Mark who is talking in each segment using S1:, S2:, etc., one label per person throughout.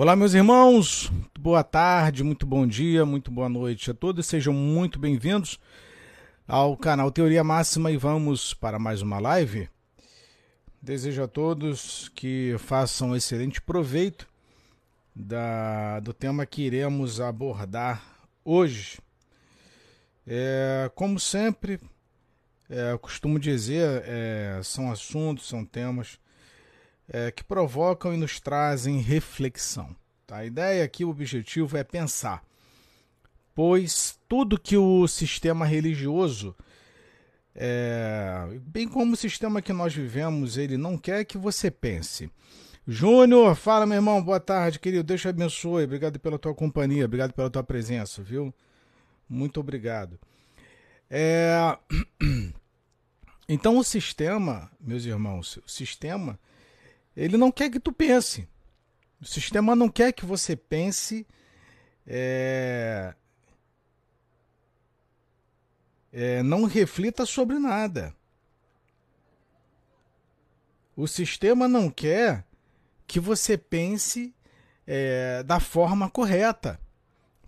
S1: Olá, meus irmãos, boa tarde, muito bom dia, muito boa noite a todos, sejam muito bem-vindos ao canal Teoria Máxima e vamos para mais uma live. Desejo a todos que façam excelente proveito da, do tema que iremos abordar hoje. É, como sempre, é, costumo dizer, é, são assuntos, são temas é, que provocam e nos trazem reflexão. Tá? A ideia aqui, o objetivo é pensar, pois tudo que o sistema religioso, é, bem como o sistema que nós vivemos, ele não quer que você pense. Júnior, fala meu irmão, boa tarde, querido, Deus te abençoe, obrigado pela tua companhia, obrigado pela tua presença, viu? Muito obrigado. É... Então o sistema, meus irmãos, o sistema ele não quer que tu pense. O sistema não quer que você pense é, é, não reflita sobre nada. O sistema não quer que você pense é, da forma correta.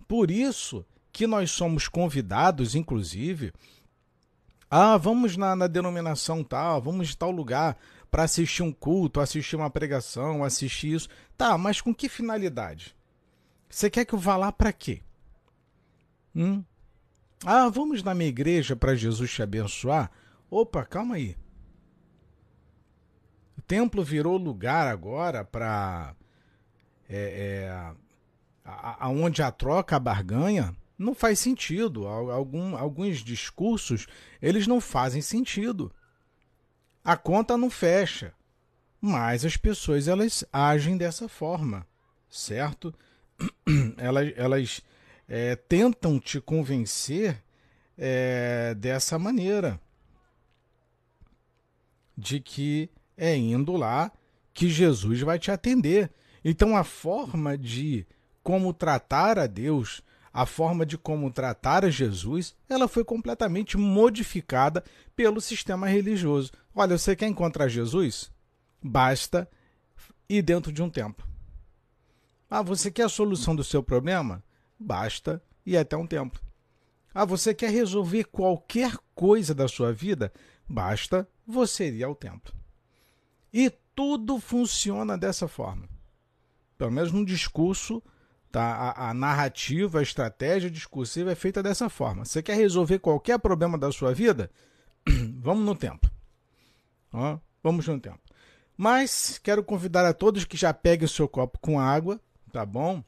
S1: Por isso que nós somos convidados, inclusive, ah, vamos na, na denominação tal, vamos de tal lugar para assistir um culto, assistir uma pregação, assistir isso. Tá, mas com que finalidade? Você quer que eu vá lá para quê? Hum? Ah, vamos na minha igreja para Jesus te abençoar? Opa, calma aí. O templo virou lugar agora para. É, é, aonde a troca, a barganha, não faz sentido. Algum, alguns discursos, eles não fazem sentido a conta não fecha. Mas as pessoas elas agem dessa forma, certo? Elas, elas é, tentam te convencer é, dessa maneira, de que é indo lá que Jesus vai te atender. Então a forma de como tratar a Deus, a forma de como tratar a Jesus, ela foi completamente modificada pelo sistema religioso. Olha, você quer encontrar Jesus? Basta ir dentro de um templo. Ah, você quer a solução do seu problema? Basta ir até um templo. Ah, você quer resolver qualquer coisa da sua vida? Basta você ir ao templo. E tudo funciona dessa forma. Pelo menos no discurso Tá? A, a, narrativa, a estratégia discursiva é feita dessa forma. Você quer resolver qualquer problema da sua vida? vamos no templo. Ó, vamos no templo. Mas quero convidar a todos que já peguem o seu copo com água, tá bom?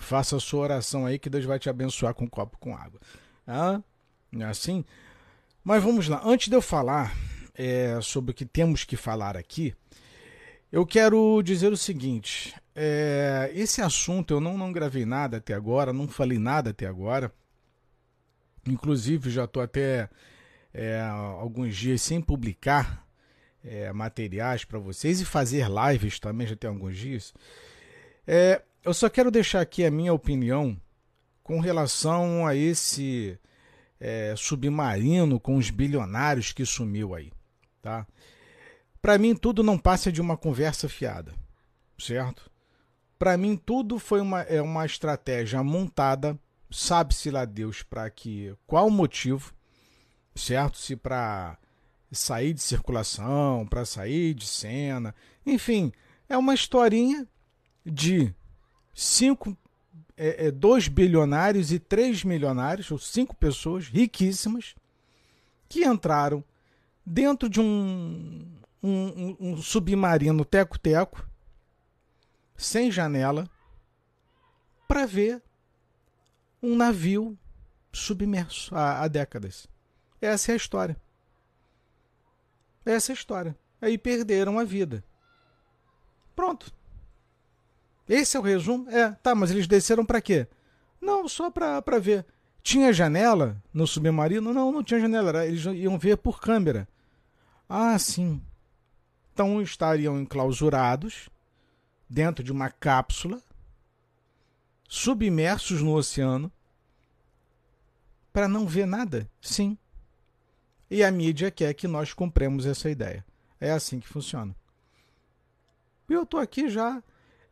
S1: Faça a sua oração aí que Deus vai te abençoar com um copo com água. Ah, é assim? Mas vamos lá. Antes de eu falar é, sobre o que temos que falar aqui, eu quero dizer o seguinte: é, esse assunto eu não, não gravei nada até agora, não falei nada até agora. Inclusive, já estou até é, alguns dias sem publicar é, materiais para vocês e fazer lives também, já tem alguns dias. É, eu só quero deixar aqui a minha opinião com relação a esse é, submarino com os bilionários que sumiu aí, tá? Para mim tudo não passa de uma conversa fiada, certo? Para mim, tudo foi uma, é uma estratégia montada, sabe-se lá Deus para que qual motivo, certo? Se para sair de circulação, para sair de cena, enfim, é uma historinha de cinco, é, é, dois bilionários e três milionários, ou cinco pessoas riquíssimas, que entraram dentro de um, um, um, submarino teco-teco sem janela, para ver um navio submerso há, há décadas. Essa é a história. Essa é a história. Aí perderam a vida. Pronto. Esse é o resumo? É, tá, mas eles desceram para quê? Não, só para ver. Tinha janela no submarino? Não, não tinha janela. Eles iam ver por câmera. Ah, sim. Então estariam enclausurados dentro de uma cápsula, submersos no oceano, para não ver nada? Sim. E a mídia quer que nós compremos essa ideia. É assim que funciona. E eu estou aqui já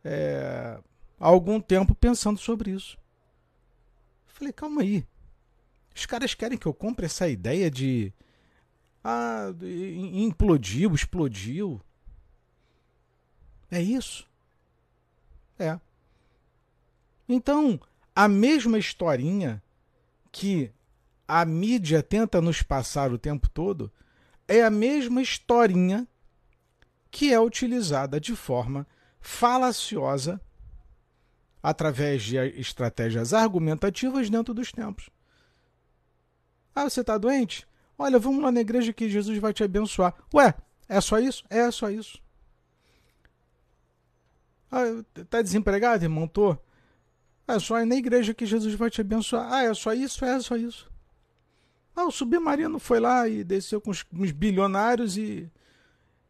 S1: é, há algum tempo pensando sobre isso. Falei, calma aí. Os caras querem que eu compre essa ideia de. Ah, implodiu, explodiu. É isso? É. Então, a mesma historinha que a mídia tenta nos passar o tempo todo é a mesma historinha que é utilizada de forma falaciosa através de estratégias argumentativas dentro dos tempos. Ah, você está doente? Olha, vamos lá na igreja que Jesus vai te abençoar. Ué, é só isso? É só isso. Ah, tá desempregado, irmão? Tô. É só ir na igreja que Jesus vai te abençoar. Ah, é só isso? É só isso. Ah, o submarino foi lá e desceu com uns bilionários e,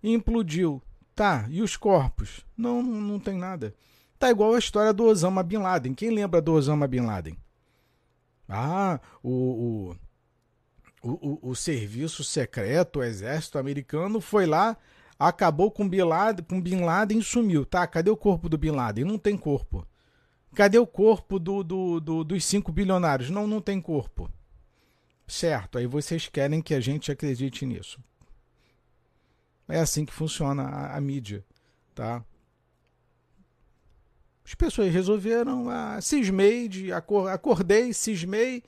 S1: e implodiu. Tá, e os corpos? Não, não, não tem nada. Tá igual a história do Osama Bin Laden. Quem lembra do Osama Bin Laden? Ah, o, o, o, o serviço secreto, o exército americano foi lá, acabou com Bin Laden, com Bin Laden e sumiu. Tá, cadê o corpo do Bin Laden? Não tem corpo. Cadê o corpo do, do, do, dos cinco bilionários? Não, não tem corpo. Certo, aí vocês querem que a gente acredite nisso. É assim que funciona a, a mídia, tá? As pessoas resolveram, ah, cismei, de, acordei, cismei,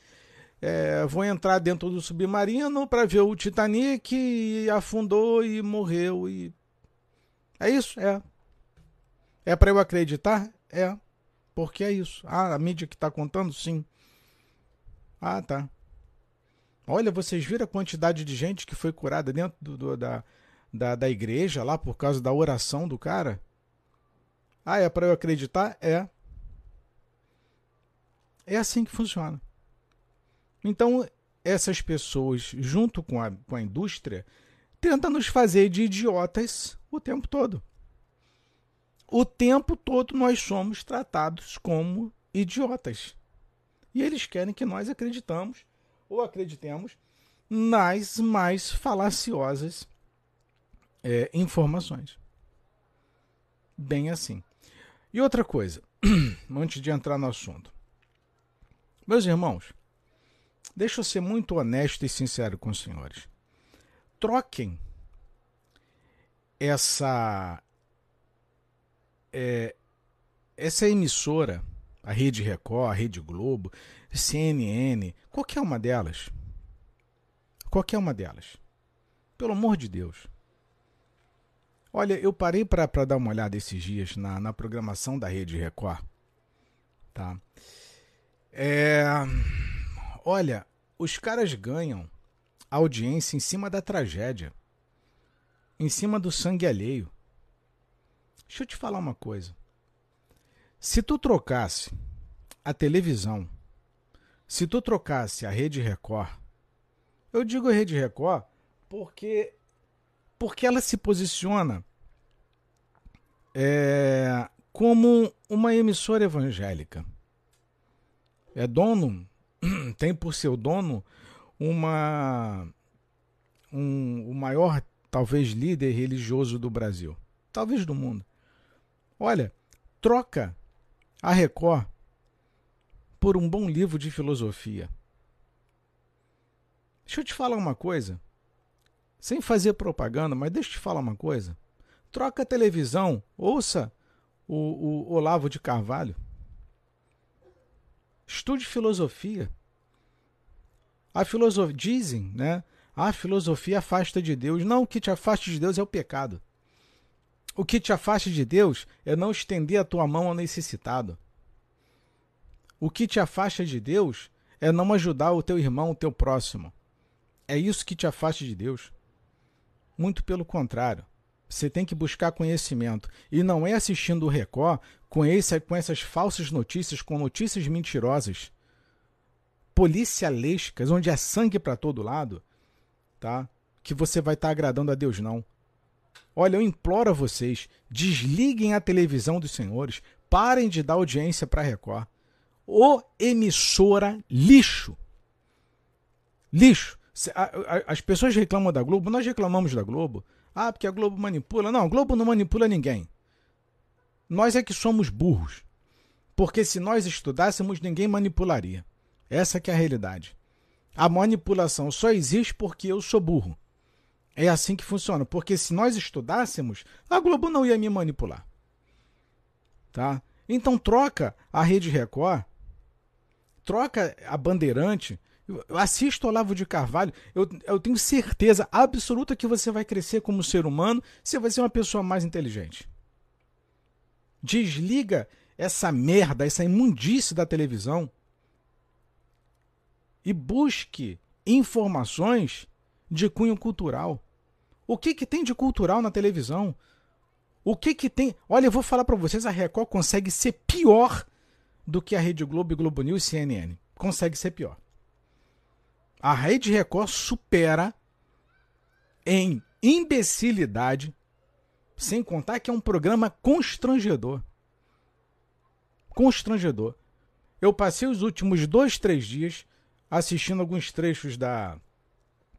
S1: é, vou entrar dentro do submarino para ver o Titanic e afundou e morreu e é isso, é. É para eu acreditar, é, porque é isso. Ah, a mídia que está contando, sim. Ah, tá. Olha, vocês viram a quantidade de gente que foi curada dentro do, do, da, da, da igreja lá por causa da oração do cara? Ah, é para eu acreditar? É. É assim que funciona. Então, essas pessoas, junto com a, com a indústria, tentam nos fazer de idiotas o tempo todo. O tempo todo nós somos tratados como idiotas. E eles querem que nós acreditamos ou acreditemos nas mais falaciosas é, informações. Bem assim. E outra coisa, antes de entrar no assunto. Meus irmãos, deixa eu ser muito honesto e sincero com os senhores. Troquem essa é, essa emissora, a Rede Record, a Rede Globo, CNN, qualquer uma delas. Qualquer uma delas. Pelo amor de Deus. Olha, eu parei para dar uma olhada esses dias na, na programação da Rede Record. Tá? É, olha, os caras ganham audiência em cima da tragédia, em cima do sangue alheio. Deixa eu te falar uma coisa. Se tu trocasse a televisão, se tu trocasse a Rede Record, eu digo a Rede Record porque porque ela se posiciona é, como uma emissora evangélica. É dono, tem por seu dono uma um, o maior talvez líder religioso do Brasil, talvez do mundo. Olha, troca a Record por um bom livro de filosofia. Deixa eu te falar uma coisa. Sem fazer propaganda, mas deixa eu te falar uma coisa. Troca a televisão, ouça o, o Olavo de Carvalho. Estude filosofia. A filosofia dizem, né? A filosofia afasta de Deus. Não, o que te afasta de Deus é o pecado. O que te afasta de Deus é não estender a tua mão ao necessitado. O que te afasta de Deus é não ajudar o teu irmão, o teu próximo. É isso que te afasta de Deus. Muito pelo contrário. Você tem que buscar conhecimento. E não é assistindo o Record com, esse, com essas falsas notícias, com notícias mentirosas, policialescas, onde é sangue para todo lado, tá? que você vai estar tá agradando a Deus, não. Olha, eu imploro a vocês, desliguem a televisão dos senhores, parem de dar audiência para Record. O emissora lixo. Lixo. As pessoas reclamam da Globo, nós reclamamos da Globo. Ah, porque a Globo manipula. Não, a Globo não manipula ninguém. Nós é que somos burros. Porque se nós estudássemos, ninguém manipularia. Essa que é a realidade. A manipulação só existe porque eu sou burro. É assim que funciona. Porque se nós estudássemos, a Globo não ia me manipular. Tá? Então troca a Rede Record, troca a Bandeirante, assista Olavo de Carvalho. Eu, eu tenho certeza absoluta que você vai crescer como ser humano, você vai ser uma pessoa mais inteligente. Desliga essa merda, essa imundície da televisão e busque informações de cunho cultural. O que, que tem de cultural na televisão? O que que tem? Olha, eu vou falar para vocês, a Record consegue ser pior do que a Rede Globo, Globo News e CNN. Consegue ser pior. A Rede Record supera em imbecilidade, sem contar que é um programa constrangedor constrangedor. Eu passei os últimos dois, três dias assistindo alguns trechos da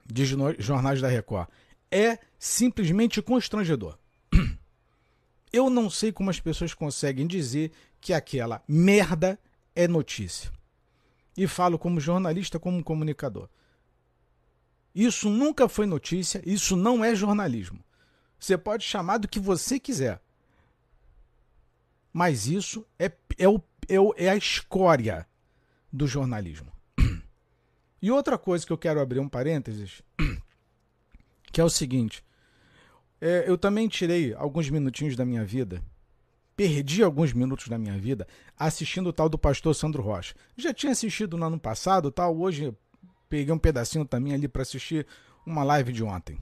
S1: de jornais da Record. É simplesmente constrangedor. Eu não sei como as pessoas conseguem dizer que aquela merda é notícia. E falo como jornalista, como comunicador. Isso nunca foi notícia, isso não é jornalismo. Você pode chamar do que você quiser. Mas isso é, é, é, o, é a escória do jornalismo. E outra coisa que eu quero abrir um parênteses, que é o seguinte: é, eu também tirei alguns minutinhos da minha vida, perdi alguns minutos da minha vida assistindo o tal do pastor Sandro Rocha. Já tinha assistido no ano passado, tal, hoje peguei um pedacinho também ali para assistir uma live de ontem.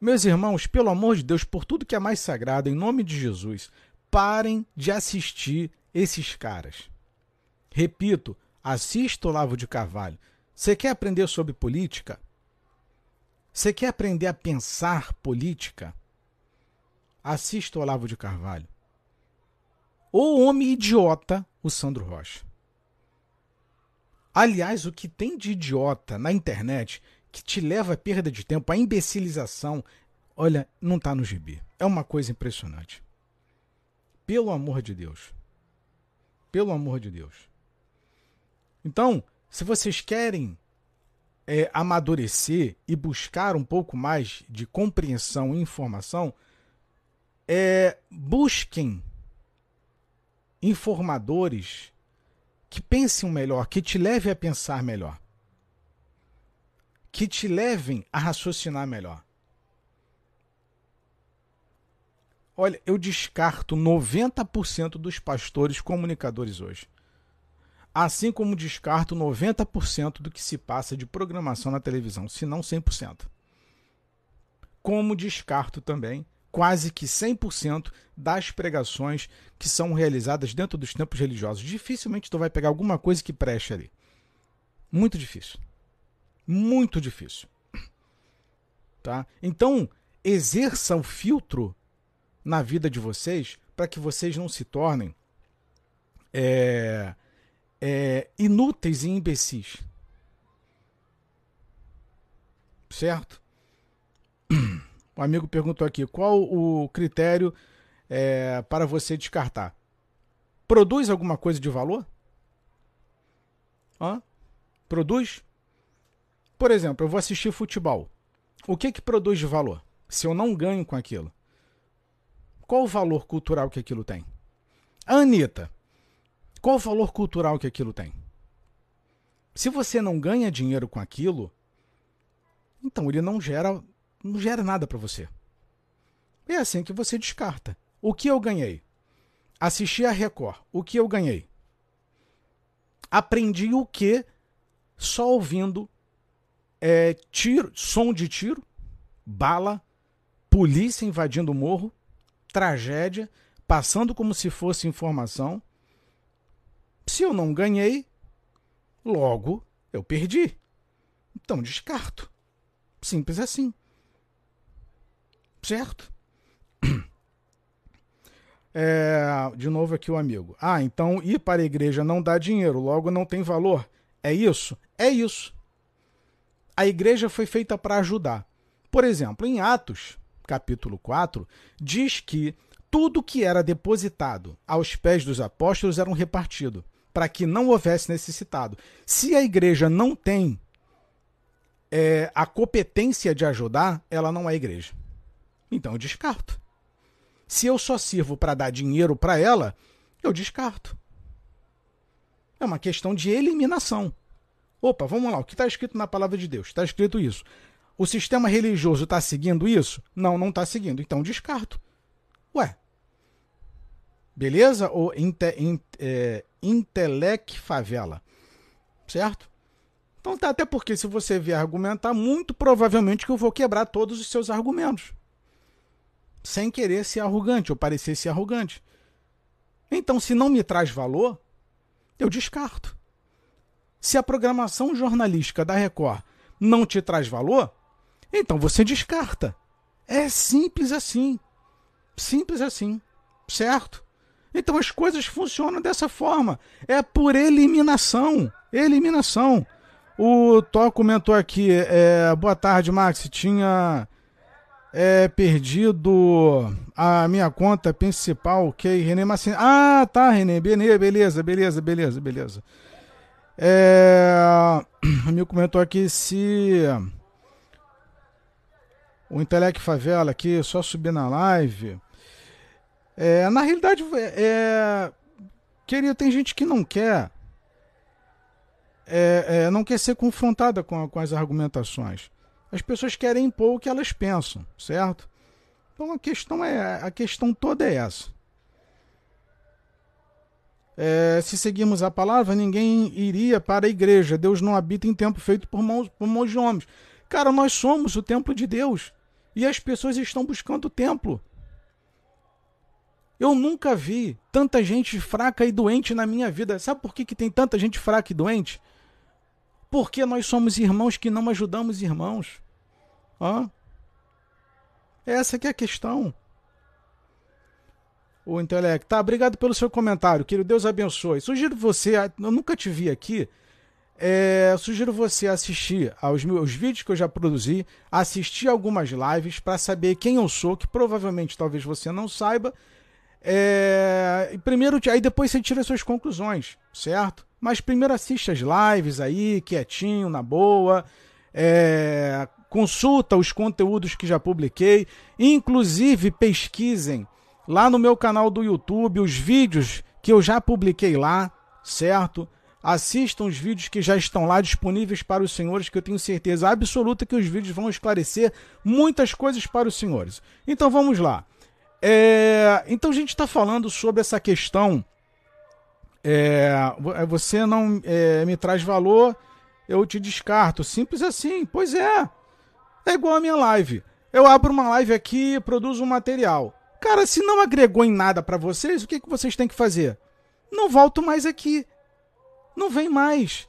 S1: Meus irmãos, pelo amor de Deus, por tudo que é mais sagrado, em nome de Jesus, parem de assistir esses caras. Repito, assista o Lavo de Carvalho. Você quer aprender sobre política? Você quer aprender a pensar política? Assista Olavo de Carvalho. O homem idiota, o Sandro Rocha. Aliás, o que tem de idiota na internet que te leva à perda de tempo, à imbecilização, olha, não está no gibi. É uma coisa impressionante. Pelo amor de Deus. Pelo amor de Deus. Então, se vocês querem é, amadurecer e buscar um pouco mais de compreensão e informação, é, busquem informadores que pensem melhor, que te levem a pensar melhor, que te levem a raciocinar melhor. Olha, eu descarto 90% dos pastores comunicadores hoje. Assim como descarto 90% do que se passa de programação na televisão, se não 100%. Como descarto também quase que 100% das pregações que são realizadas dentro dos tempos religiosos. Dificilmente tu vai pegar alguma coisa que preste ali. Muito difícil. Muito difícil. Tá? Então, exerça o filtro na vida de vocês para que vocês não se tornem é, é, inúteis e imbecis. Certo? Um amigo perguntou aqui: qual o critério é, para você descartar? Produz alguma coisa de valor? Hã? Produz? Por exemplo, eu vou assistir futebol. O que que produz de valor? Se eu não ganho com aquilo. Qual o valor cultural que aquilo tem? Anitta, qual o valor cultural que aquilo tem? Se você não ganha dinheiro com aquilo, então ele não gera, não gera nada para você. É assim que você descarta. O que eu ganhei? Assisti a Record. O que eu ganhei? Aprendi o que só ouvindo é, tiro, som de tiro, bala, polícia invadindo o morro, tragédia, passando como se fosse informação. Se eu não ganhei, logo eu perdi. Então descarto. Simples assim. Certo? É, de novo aqui o amigo. Ah, então ir para a igreja não dá dinheiro, logo não tem valor. É isso? É isso. A igreja foi feita para ajudar. Por exemplo, em Atos, capítulo 4, diz que tudo que era depositado aos pés dos apóstolos era repartido, para que não houvesse necessitado. Se a igreja não tem é, a competência de ajudar, ela não é igreja. Então eu descarto. Se eu só sirvo para dar dinheiro para ela, eu descarto. É uma questão de eliminação. Opa, vamos lá, o que está escrito na palavra de Deus? Está escrito isso. O sistema religioso está seguindo isso? Não, não está seguindo. Então descarto. Ué. Beleza? Ou inte, in, é, Intelec Favela. Certo? Então tá, até porque se você vier argumentar, muito provavelmente que eu vou quebrar todos os seus argumentos. Sem querer ser arrogante ou parecer ser arrogante. Então, se não me traz valor, eu descarto. Se a programação jornalística da Record não te traz valor, então você descarta. É simples assim. Simples assim. Certo? Então as coisas funcionam dessa forma. É por eliminação. Eliminação. O Tó comentou aqui. É, boa tarde, Max. Tinha é, perdido a minha conta principal, que é René Massini. Ah, tá, René. Beleza, beleza, beleza, beleza. É, o comentou aqui se o Intelec Favela aqui, só subir na live. É, na realidade, é, querido, tem gente que não quer é, é, não quer ser confrontada com, com as argumentações. As pessoas querem impor o que elas pensam, certo? Então a questão é a questão toda é essa. É, se seguirmos a palavra, ninguém iria para a igreja. Deus não habita em templo feito por mãos, por mãos de homens. Cara, nós somos o templo de Deus. E as pessoas estão buscando o templo. Eu nunca vi tanta gente fraca e doente na minha vida. Sabe por que, que tem tanta gente fraca e doente? Porque nós somos irmãos que não ajudamos irmãos. Hã? Essa que é a questão. O intelecto. Tá, obrigado pelo seu comentário, querido. Deus abençoe. Sugiro você, eu nunca te vi aqui. É, sugiro você assistir aos meus vídeos que eu já produzi, assistir algumas lives para saber quem eu sou, que provavelmente talvez você não saiba. É, primeiro, aí depois você tira suas conclusões, certo? Mas primeiro assiste as lives aí, quietinho, na boa. É, consulta os conteúdos que já publiquei. Inclusive, pesquisem lá no meu canal do YouTube os vídeos que eu já publiquei lá, certo? Assistam os vídeos que já estão lá disponíveis para os senhores, que eu tenho certeza absoluta que os vídeos vão esclarecer muitas coisas para os senhores. Então vamos lá. É, então a gente está falando sobre essa questão é, é, você não é, me traz valor, eu te descarto. Simples assim. Pois é. É igual a minha live. Eu abro uma live aqui, produzo um material. Cara, se não agregou em nada para vocês, o que, que vocês têm que fazer? Não volto mais aqui. Não vem mais.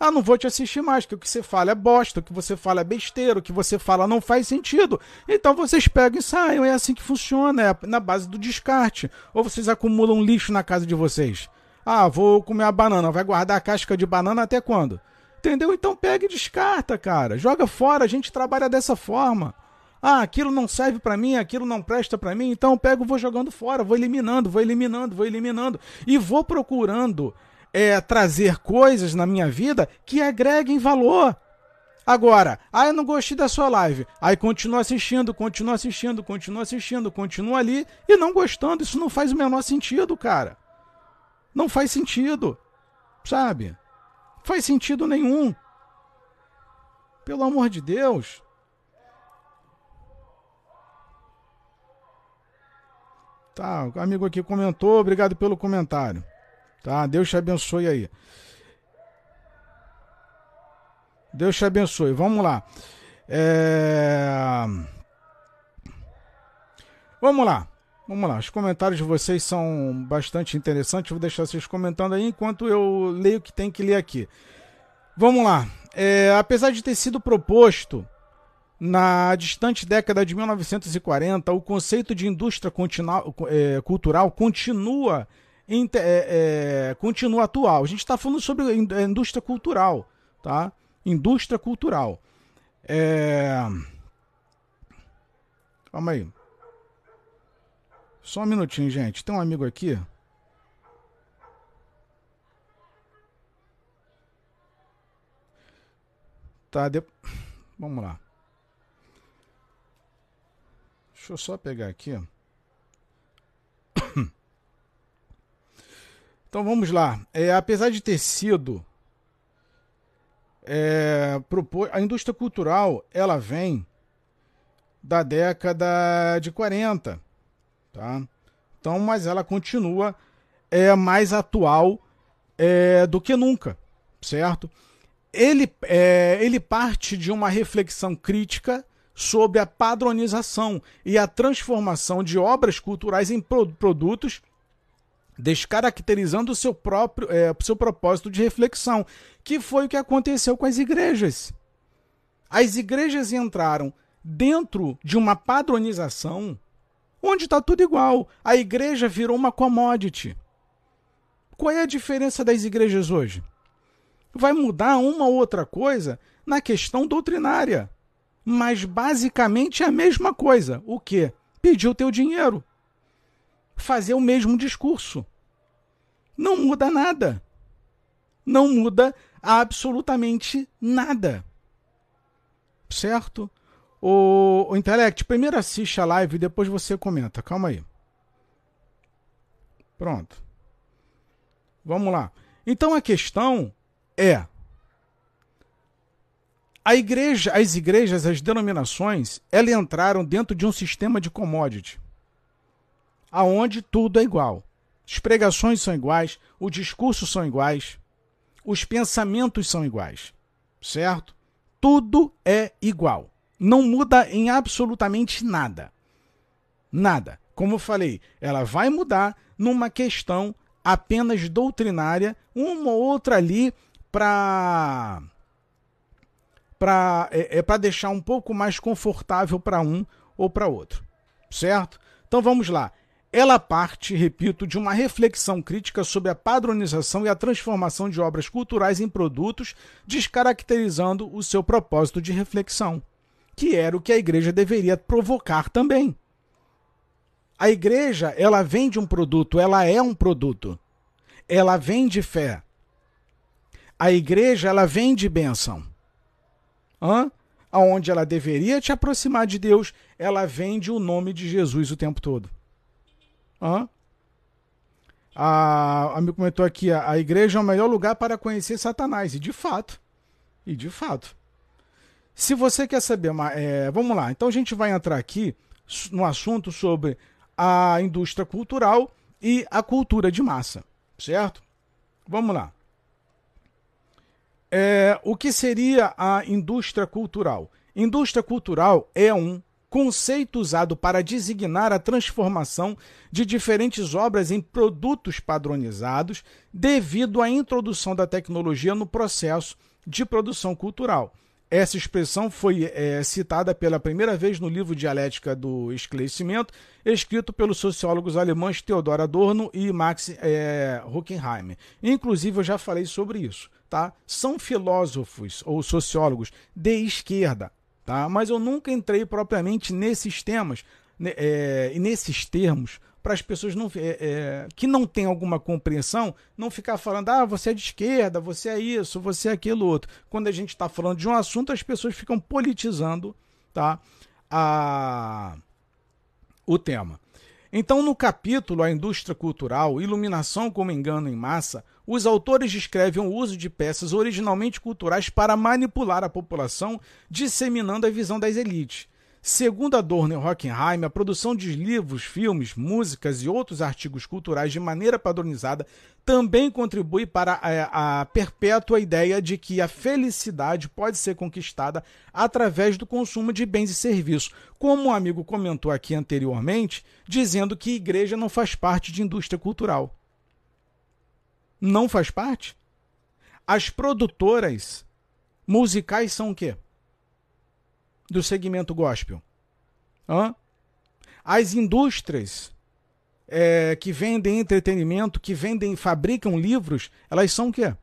S1: Ah, não vou te assistir mais, que o que você fala é bosta, o que você fala é besteira, o que você fala não faz sentido. Então vocês pegam e saiam, é assim que funciona, é na base do descarte. Ou vocês acumulam lixo na casa de vocês. Ah, vou comer a banana. Vai guardar a casca de banana até quando? Entendeu? Então pega e descarta, cara. Joga fora. A gente trabalha dessa forma. Ah, aquilo não serve para mim, aquilo não presta para mim, então eu pego, vou jogando fora, vou eliminando, vou eliminando, vou eliminando e vou procurando é, trazer coisas na minha vida que agreguem valor. Agora, ah, eu não gostei da sua live. Aí continua assistindo, continua assistindo, continua assistindo, continua ali e não gostando. Isso não faz o menor sentido, cara. Não faz sentido. Sabe? Faz sentido nenhum. Pelo amor de Deus. Tá, o amigo aqui comentou, obrigado pelo comentário. Tá, Deus te abençoe aí. Deus te abençoe. Vamos lá. É... Vamos lá. Vamos lá, os comentários de vocês são bastante interessantes. Vou deixar vocês comentando aí enquanto eu leio o que tem que ler aqui. Vamos lá. É, apesar de ter sido proposto na distante década de 1940, o conceito de indústria é, cultural continua, é, é, continua atual. A gente está falando sobre indústria cultural, tá? Indústria cultural. É... Calma aí. Só um minutinho, gente. Tem um amigo aqui. Tá, de... vamos lá. Deixa eu só pegar aqui. Então vamos lá. É, apesar de ter sido é, propor, a indústria cultural ela vem da década de 40, tá? Então, mas ela continua é mais atual é, do que nunca, certo? Ele, é, ele parte de uma reflexão crítica sobre a padronização e a transformação de obras culturais em produtos, descaracterizando o seu próprio é, seu propósito de reflexão, que foi o que aconteceu com as igrejas. As igrejas entraram dentro de uma padronização onde está tudo igual. A igreja virou uma commodity. Qual é a diferença das igrejas hoje? Vai mudar uma ou outra coisa na questão doutrinária mas basicamente é a mesma coisa. O que? Pedir o teu dinheiro. Fazer o mesmo discurso. Não muda nada. Não muda absolutamente nada. Certo? O, o primeiro assiste a live e depois você comenta. Calma aí. Pronto. Vamos lá. Então a questão é a igreja, as igrejas, as denominações, elas entraram dentro de um sistema de commodity, aonde tudo é igual. As pregações são iguais, os discursos são iguais, os pensamentos são iguais, certo? Tudo é igual. Não muda em absolutamente nada. Nada. Como eu falei, ela vai mudar numa questão apenas doutrinária, uma ou outra ali para para é, é para deixar um pouco mais confortável para um ou para outro, certo? Então vamos lá. Ela parte, repito, de uma reflexão crítica sobre a padronização e a transformação de obras culturais em produtos, descaracterizando o seu propósito de reflexão, que era o que a igreja deveria provocar também. A igreja, ela vende um produto, ela é um produto. Ela vende fé. A igreja, ela vende bênção. Hã? Onde ela deveria te aproximar de Deus, ela vende o nome de Jesus o tempo todo. Hã? A, a me comentou aqui, a, a igreja é o melhor lugar para conhecer Satanás. E de fato. E de fato. Se você quer saber, é, vamos lá. Então a gente vai entrar aqui no assunto sobre a indústria cultural e a cultura de massa, certo? Vamos lá. É, o que seria a indústria cultural? Indústria cultural é um conceito usado para designar a transformação de diferentes obras em produtos padronizados devido à introdução da tecnologia no processo de produção cultural. Essa expressão foi é, citada pela primeira vez no livro Dialética do Esclarecimento, escrito pelos sociólogos alemães Theodor Adorno e Max é, Horkheimer. Inclusive, eu já falei sobre isso tá? São filósofos ou sociólogos de esquerda, tá? Mas eu nunca entrei propriamente nesses temas né, é, e nesses termos para as pessoas não, é, é, que não têm alguma compreensão não ficar falando, ah, você é de esquerda, você é isso, você é aquilo outro. Quando a gente está falando de um assunto, as pessoas ficam politizando tá, a, o tema. Então, no capítulo A Indústria Cultural, Iluminação como Engano em Massa, os autores descrevem o uso de peças originalmente culturais para manipular a população, disseminando a visão das elites. Segundo Adorno e Hockenheim, a produção de livros, filmes, músicas e outros artigos culturais de maneira padronizada também contribui para a, a, perpétua ideia de que a felicidade pode ser conquistada através do consumo de bens e serviços, como um amigo comentou aqui anteriormente, dizendo que igreja não faz parte de indústria cultural não faz parte? As produtoras musicais são o quê? Do segmento gospel. Hã? As indústrias é, que vendem entretenimento, que vendem, fabricam livros, elas são o quê?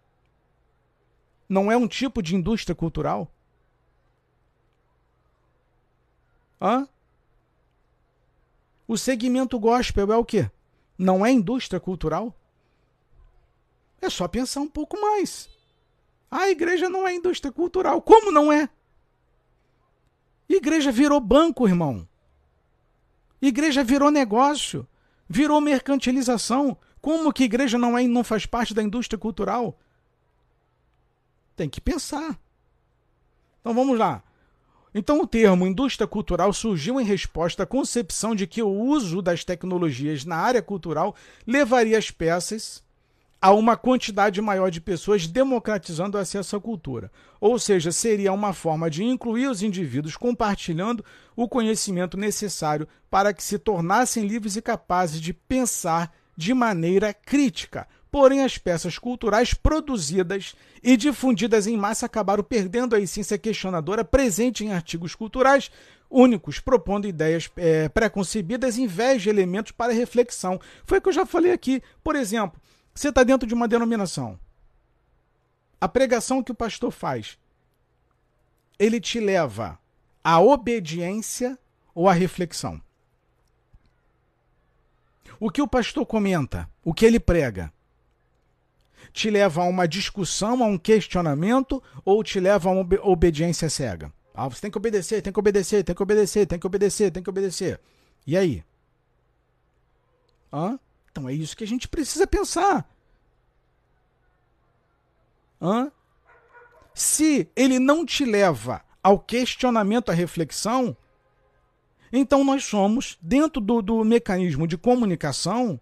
S1: Não é um tipo de indústria cultural? Hã? O segmento gospel é o quê? Não é indústria cultural? É só pensar um pouco mais. A igreja não é indústria cultural. Como não é? Igreja virou banco, irmão. Igreja virou negócio. Virou mercantilização. Como que igreja não é não faz parte da indústria cultural? Tem que pensar. Então vamos lá. Então, o termo indústria cultural surgiu em resposta à concepção de que o uso das tecnologias na área cultural levaria as peças a uma quantidade maior de pessoas, democratizando o acesso à cultura. Ou seja, seria uma forma de incluir os indivíduos compartilhando o conhecimento necessário para que se tornassem livres e capazes de pensar de maneira crítica, Porém, as peças culturais produzidas e difundidas em massa acabaram perdendo a essência questionadora presente em artigos culturais únicos, propondo ideias é, preconcebidas em vez de elementos para reflexão. Foi o que eu já falei aqui. Por exemplo, você está dentro de uma denominação. A pregação que o pastor faz, ele te leva à obediência ou à reflexão. O que o pastor comenta, o que ele prega, te leva a uma discussão, a um questionamento ou te leva a uma obediência cega? Ah, você tem que obedecer, tem que obedecer, tem que obedecer, tem que obedecer, tem que obedecer. E aí? Hã? Então é isso que a gente precisa pensar. Hã? Se ele não te leva ao questionamento, à reflexão, então nós somos, dentro do, do mecanismo de comunicação,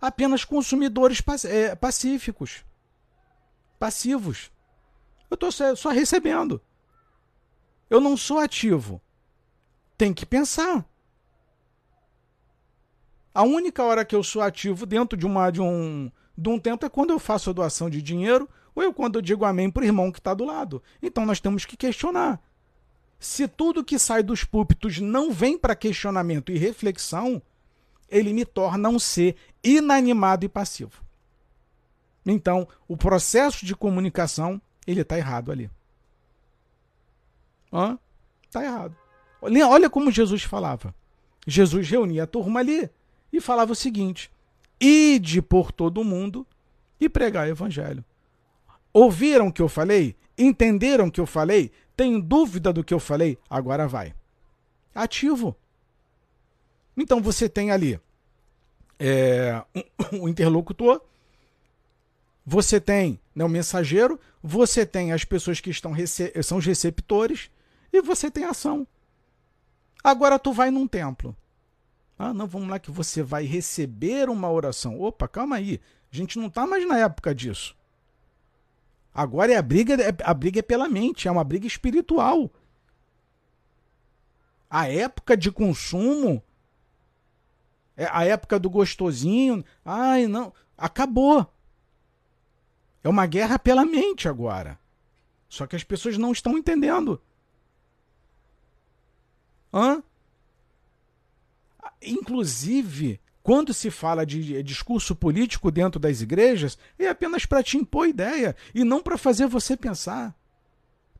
S1: apenas consumidores é, pacíficos, passivos. Eu estou só recebendo. Eu não sou ativo. Tem que pensar. A única hora que eu sou ativo dentro de, uma, de, um, de um tempo é quando eu faço a doação de dinheiro ou eu quando eu digo amém para o irmão que está do lado. Então nós temos que questionar. Se tudo que sai dos púlpitos não vem para questionamento e reflexão, ele me torna um ser inanimado e passivo. Então, o processo de comunicação, ele está errado ali. Está errado. Olha como Jesus falava. Jesus reunia a turma ali e falava o seguinte: ide por todo o mundo e pregar o evangelho. Ouviram o que eu falei? Entenderam o que eu falei? Tem dúvida do que eu falei? Agora vai. Ativo. Então você tem ali é, um, um interlocutor, você tem né, o mensageiro, você tem as pessoas que estão rece são os receptores e você tem ação. Agora tu vai num templo. Ah, não, vamos lá que você vai receber uma oração. Opa, calma aí. A gente não está mais na época disso. Agora é a briga, é, a briga é pela mente, é uma briga espiritual. A época de consumo, é a época do gostosinho, ai não, acabou. É uma guerra pela mente agora. Só que as pessoas não estão entendendo. Hã? Inclusive, quando se fala de discurso político dentro das igrejas, é apenas para te impor ideia e não para fazer você pensar.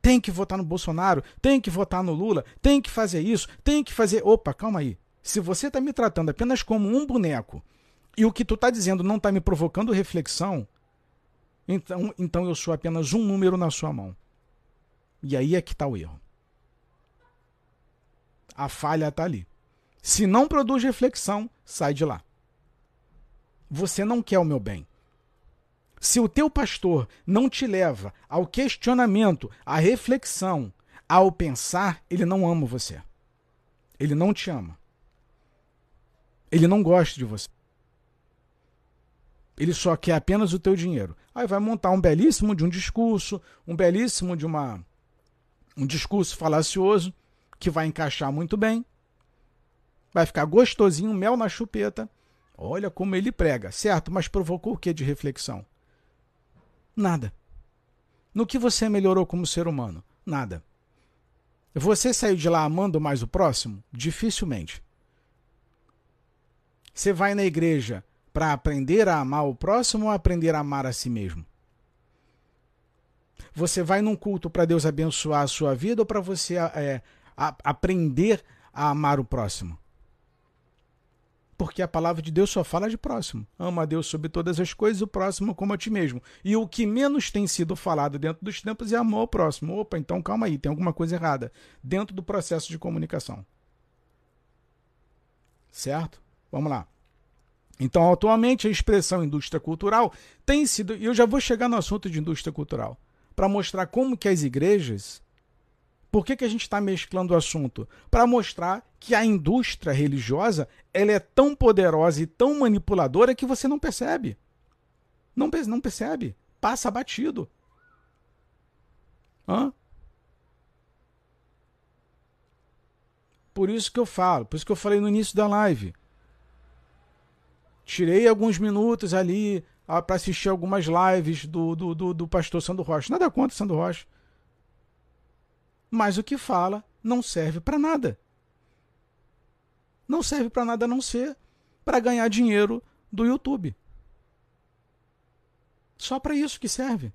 S1: Tem que votar no Bolsonaro, tem que votar no Lula, tem que fazer isso, tem que fazer. Opa, calma aí. Se você está me tratando apenas como um boneco e o que tu está dizendo não está me provocando reflexão, então, então eu sou apenas um número na sua mão. E aí é que está o erro. A falha está ali. Se não produz reflexão, sai de lá. Você não quer o meu bem. Se o teu pastor não te leva ao questionamento, à reflexão, ao pensar, ele não ama você. Ele não te ama. Ele não gosta de você. Ele só quer apenas o teu dinheiro. Aí vai montar um belíssimo de um discurso, um belíssimo de uma um discurso falacioso que vai encaixar muito bem. Vai ficar gostosinho, mel na chupeta. Olha como ele prega, certo? Mas provocou o que de reflexão? Nada. No que você melhorou como ser humano? Nada. Você saiu de lá amando mais o próximo? Dificilmente. Você vai na igreja para aprender a amar o próximo ou aprender a amar a si mesmo? Você vai num culto para Deus abençoar a sua vida ou para você é, a, aprender a amar o próximo? Porque a palavra de Deus só fala de próximo. Ama a Deus sobre todas as coisas o próximo como a ti mesmo. E o que menos tem sido falado dentro dos tempos é amor ao próximo. Opa, então calma aí, tem alguma coisa errada dentro do processo de comunicação. Certo? Vamos lá. Então, atualmente, a expressão indústria cultural tem sido. E eu já vou chegar no assunto de indústria cultural para mostrar como que as igrejas por que, que a gente está mesclando o assunto? Para mostrar que a indústria religiosa ela é tão poderosa e tão manipuladora que você não percebe. Não, não percebe. Passa batido. Hã? Por isso que eu falo, por isso que eu falei no início da live. Tirei alguns minutos ali ah, para assistir algumas lives do, do, do, do pastor Sandro Rocha. Nada contra Sandro Rocha mas o que fala não serve para nada. Não serve para nada a não ser para ganhar dinheiro do YouTube. Só para isso que serve.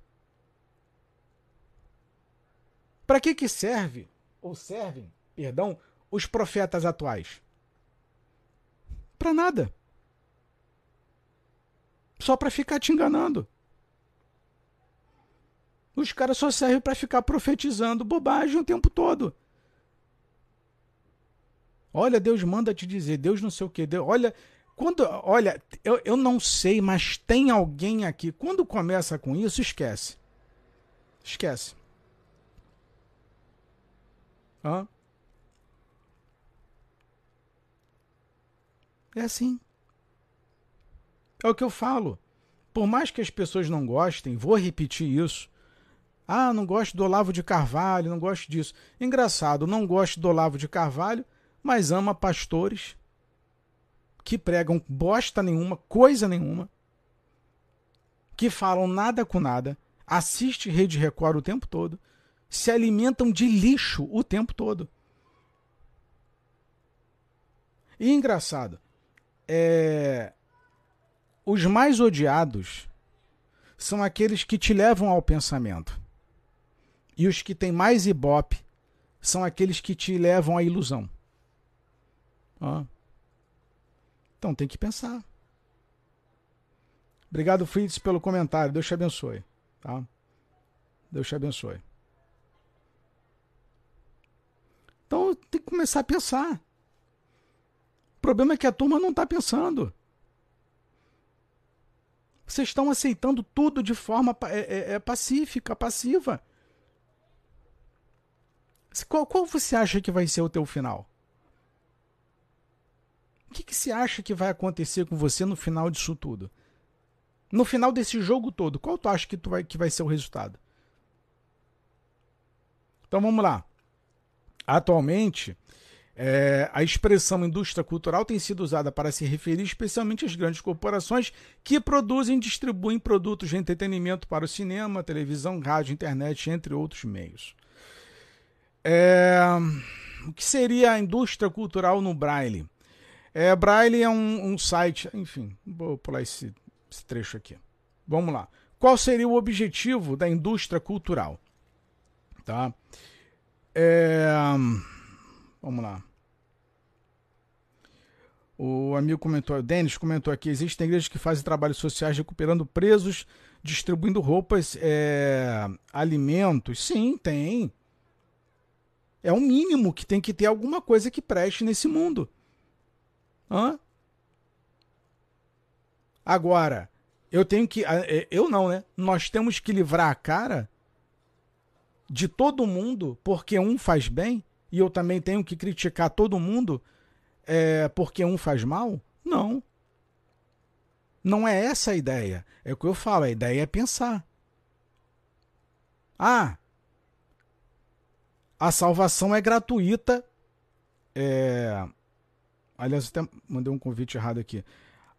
S1: Para que que serve ou servem, perdão, os profetas atuais? Para nada. Só para ficar te enganando. Os caras só servem para ficar profetizando bobagem o tempo todo. Olha, Deus manda te dizer, Deus não sei o que. Olha, quando, olha, eu, eu não sei, mas tem alguém aqui. Quando começa com isso, esquece. Esquece. Hã? É assim. É o que eu falo. Por mais que as pessoas não gostem, vou repetir isso. Ah, não gosto do Olavo de Carvalho, não gosto disso. Engraçado, não gosto do Olavo de Carvalho, mas ama pastores que pregam bosta nenhuma, coisa nenhuma, que falam nada com nada, assiste Rede Record o tempo todo, se alimentam de lixo o tempo todo. E engraçado, é... os mais odiados são aqueles que te levam ao pensamento. E os que têm mais ibope são aqueles que te levam à ilusão. Ó. Então tem que pensar. Obrigado, Fritz, pelo comentário. Deus te abençoe. Tá? Deus te abençoe. Então tem que começar a pensar. O problema é que a turma não está pensando. Vocês estão aceitando tudo de forma é, é, é pacífica, passiva. Qual, qual você acha que vai ser o teu final? O que, que você acha que vai acontecer com você no final disso tudo? No final desse jogo todo, qual tu acha que, tu vai, que vai ser o resultado? Então vamos lá. Atualmente, é, a expressão indústria cultural tem sido usada para se referir especialmente às grandes corporações que produzem e distribuem produtos de entretenimento para o cinema, televisão, rádio, internet, entre outros meios. É, o que seria a indústria cultural no Braille? É, Braille é um, um site, enfim, vou pular esse, esse trecho aqui. Vamos lá. Qual seria o objetivo da indústria cultural? Tá? É, vamos lá. O amigo comentou, o Denis comentou aqui: existem igrejas que fazem trabalhos sociais recuperando presos, distribuindo roupas, é, alimentos. Sim, tem. É o mínimo que tem que ter alguma coisa que preste nesse mundo. Hã? Agora, eu tenho que. É, eu não, né? Nós temos que livrar a cara de todo mundo porque um faz bem e eu também tenho que criticar todo mundo é, porque um faz mal? Não. Não é essa a ideia. É o que eu falo, a ideia é pensar. Ah, a salvação é gratuita. É... Aliás, até mandei um convite errado aqui.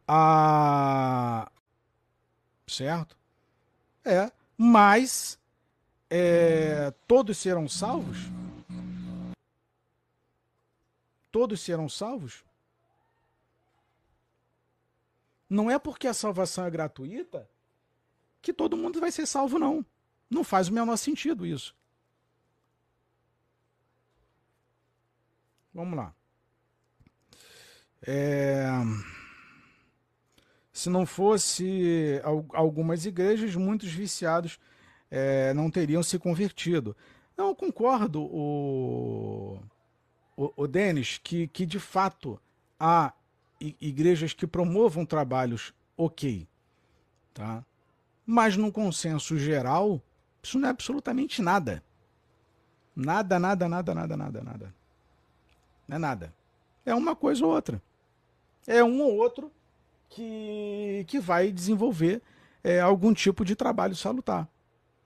S1: A... Certo? É. Mas é... todos serão salvos? Todos serão salvos? Não é porque a salvação é gratuita que todo mundo vai ser salvo, não. Não faz o menor sentido isso. Vamos lá. É... Se não fosse algumas igrejas, muitos viciados é, não teriam se convertido. Não, concordo, o, o, o Denis, que, que de fato há igrejas que promovam trabalhos ok, tá? Mas no consenso geral, isso não é absolutamente nada. Nada, nada, nada, nada, nada, nada. Não é nada. É uma coisa ou outra. É um ou outro que, que vai desenvolver é, algum tipo de trabalho salutar.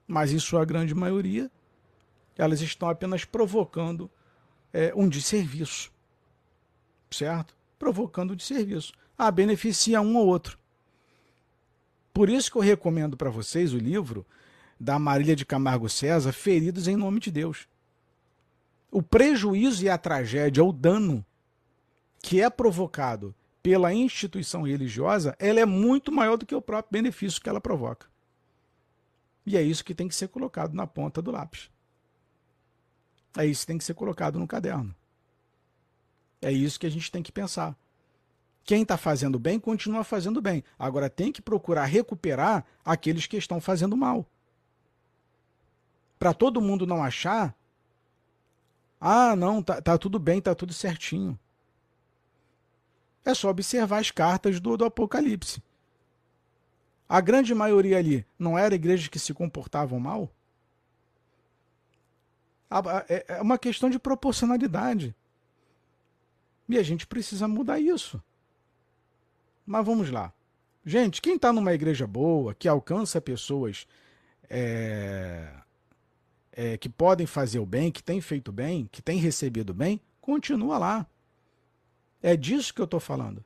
S1: Mas em sua grande maioria, elas estão apenas provocando é, um desserviço. Certo? Provocando um desserviço. Ah, beneficia um ou outro. Por isso que eu recomendo para vocês o livro da Marília de Camargo César, Feridos em Nome de Deus. O prejuízo e a tragédia, o dano que é provocado pela instituição religiosa, ela é muito maior do que o próprio benefício que ela provoca. E é isso que tem que ser colocado na ponta do lápis. É isso que tem que ser colocado no caderno. É isso que a gente tem que pensar. Quem está fazendo bem, continua fazendo bem. Agora tem que procurar recuperar aqueles que estão fazendo mal. Para todo mundo não achar, ah, não, tá, tá tudo bem, tá tudo certinho. É só observar as cartas do, do Apocalipse. A grande maioria ali não era igrejas que se comportavam mal? É, é uma questão de proporcionalidade. E a gente precisa mudar isso. Mas vamos lá. Gente, quem está numa igreja boa, que alcança pessoas é, é, que podem fazer o bem, que tem feito bem, que tem recebido bem, continua lá. É disso que eu estou falando.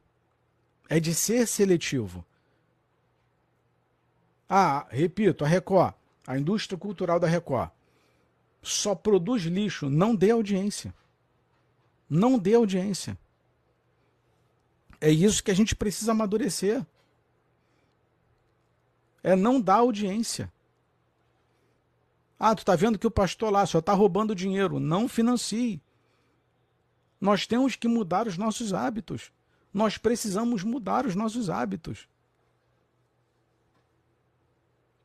S1: É de ser seletivo. Ah, repito, a Record, a indústria cultural da Record, só produz lixo, não dê audiência. Não dê audiência. É isso que a gente precisa amadurecer. É não dar audiência. Ah, tu tá vendo que o pastor lá só tá roubando dinheiro. Não financie. Nós temos que mudar os nossos hábitos. Nós precisamos mudar os nossos hábitos.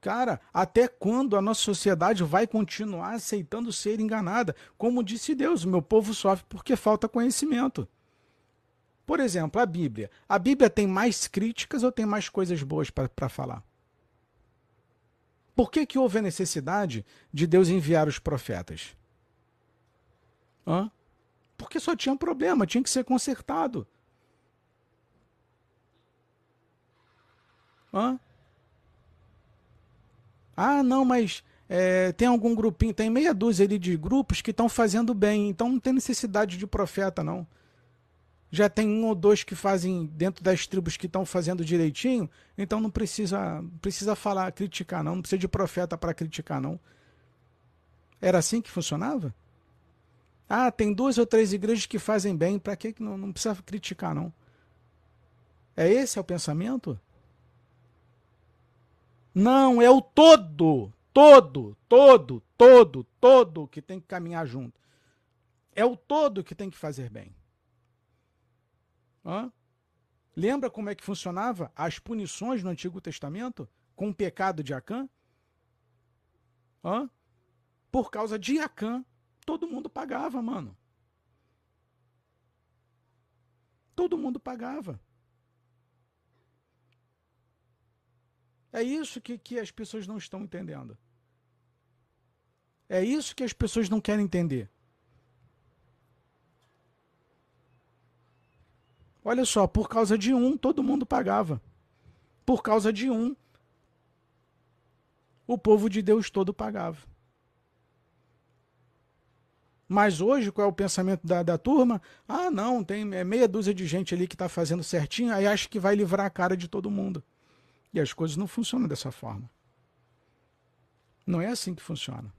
S1: Cara, até quando a nossa sociedade vai continuar aceitando ser enganada? Como disse Deus, o meu povo sofre porque falta conhecimento. Por exemplo, a Bíblia. A Bíblia tem mais críticas ou tem mais coisas boas para falar? Por que, que houve a necessidade de Deus enviar os profetas? Hã? Porque só tinha um problema, tinha que ser consertado. Hã? Ah, não, mas é, tem algum grupinho, tem meia dúzia ali de grupos que estão fazendo bem, então não tem necessidade de profeta, não já tem um ou dois que fazem dentro das tribos que estão fazendo direitinho, então não precisa precisa falar, criticar não, não precisa de profeta para criticar não. Era assim que funcionava? Ah, tem duas ou três igrejas que fazem bem, para que não, não precisa criticar não? É esse é o pensamento? Não, é o todo, todo, todo, todo, todo que tem que caminhar junto. É o todo que tem que fazer bem. Hã? Lembra como é que funcionava as punições no Antigo Testamento com o pecado de Acã? Hã? Por causa de Acã, todo mundo pagava, mano. Todo mundo pagava. É isso que, que as pessoas não estão entendendo. É isso que as pessoas não querem entender. Olha só, por causa de um, todo mundo pagava. Por causa de um, o povo de Deus todo pagava. Mas hoje, qual é o pensamento da, da turma? Ah, não, tem meia dúzia de gente ali que está fazendo certinho, aí acha que vai livrar a cara de todo mundo. E as coisas não funcionam dessa forma. Não é assim que funciona.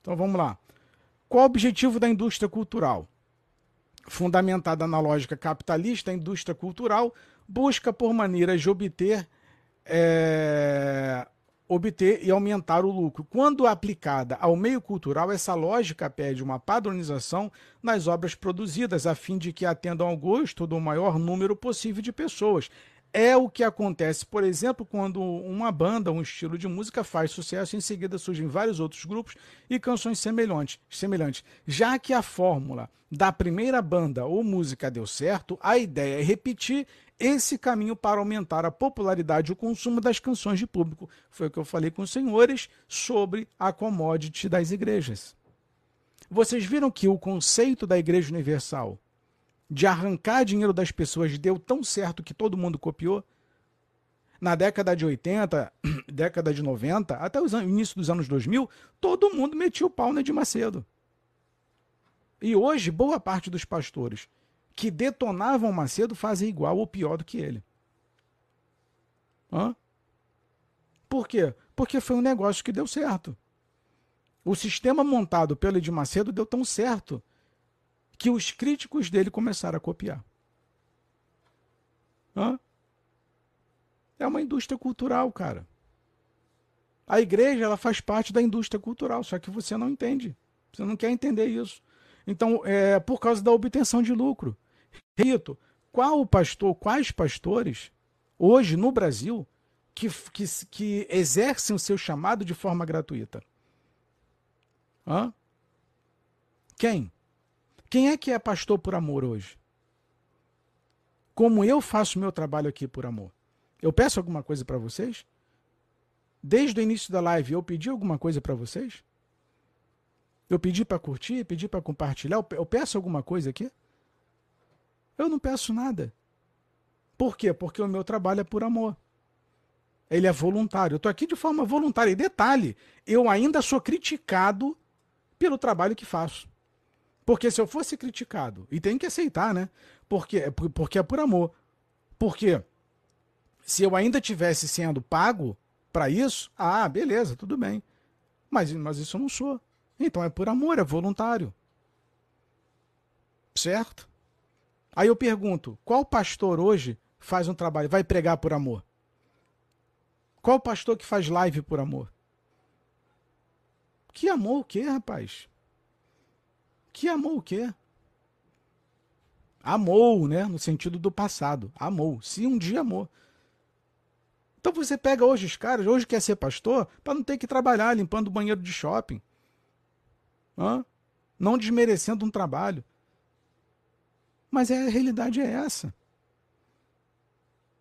S1: Então vamos lá. Qual o objetivo da indústria cultural? Fundamentada na lógica capitalista, a indústria cultural busca por maneiras de obter é, obter e aumentar o lucro. Quando aplicada ao meio cultural, essa lógica pede uma padronização nas obras produzidas, a fim de que atendam ao gosto do maior número possível de pessoas. É o que acontece, por exemplo, quando uma banda, um estilo de música faz sucesso, em seguida surgem vários outros grupos e canções semelhantes. semelhantes. Já que a fórmula da primeira banda ou música deu certo, a ideia é repetir esse caminho para aumentar a popularidade e o consumo das canções de público. Foi o que eu falei com os senhores sobre a commodity das igrejas. Vocês viram que o conceito da Igreja Universal de arrancar dinheiro das pessoas deu tão certo que todo mundo copiou? Na década de 80, década de 90, até o início dos anos 2000, todo mundo metia o pau na de Macedo. E hoje, boa parte dos pastores que detonavam Macedo fazem igual ou pior do que ele. Hã? Por quê? Porque foi um negócio que deu certo. O sistema montado pelo Edir Macedo deu tão certo que os críticos dele começaram a copiar. Hã? É uma indústria cultural, cara. A igreja ela faz parte da indústria cultural, só que você não entende. Você não quer entender isso. Então, é por causa da obtenção de lucro. Rito, qual pastor, quais pastores hoje no Brasil que, que, que exercem o seu chamado de forma gratuita? Hã? Quem? Quem é que é pastor por amor hoje? Como eu faço meu trabalho aqui por amor? Eu peço alguma coisa para vocês? Desde o início da live eu pedi alguma coisa para vocês? Eu pedi para curtir, pedi para compartilhar, eu peço alguma coisa aqui? Eu não peço nada. Por quê? Porque o meu trabalho é por amor. Ele é voluntário. Eu estou aqui de forma voluntária. E detalhe, eu ainda sou criticado pelo trabalho que faço. Porque se eu fosse criticado, e tem que aceitar, né? Porque, porque é por amor. Porque se eu ainda tivesse sendo pago para isso, ah, beleza, tudo bem. Mas, mas isso eu não sou. Então é por amor, é voluntário. Certo? Aí eu pergunto: qual pastor hoje faz um trabalho, vai pregar por amor? Qual pastor que faz live por amor? Que amor o quê, rapaz? Que amou o quê? Amou, né? No sentido do passado. Amou. Se um dia amou. Então você pega hoje os caras, hoje quer ser pastor, para não ter que trabalhar limpando o banheiro de shopping. Hã? Não desmerecendo um trabalho. Mas é, a realidade é essa.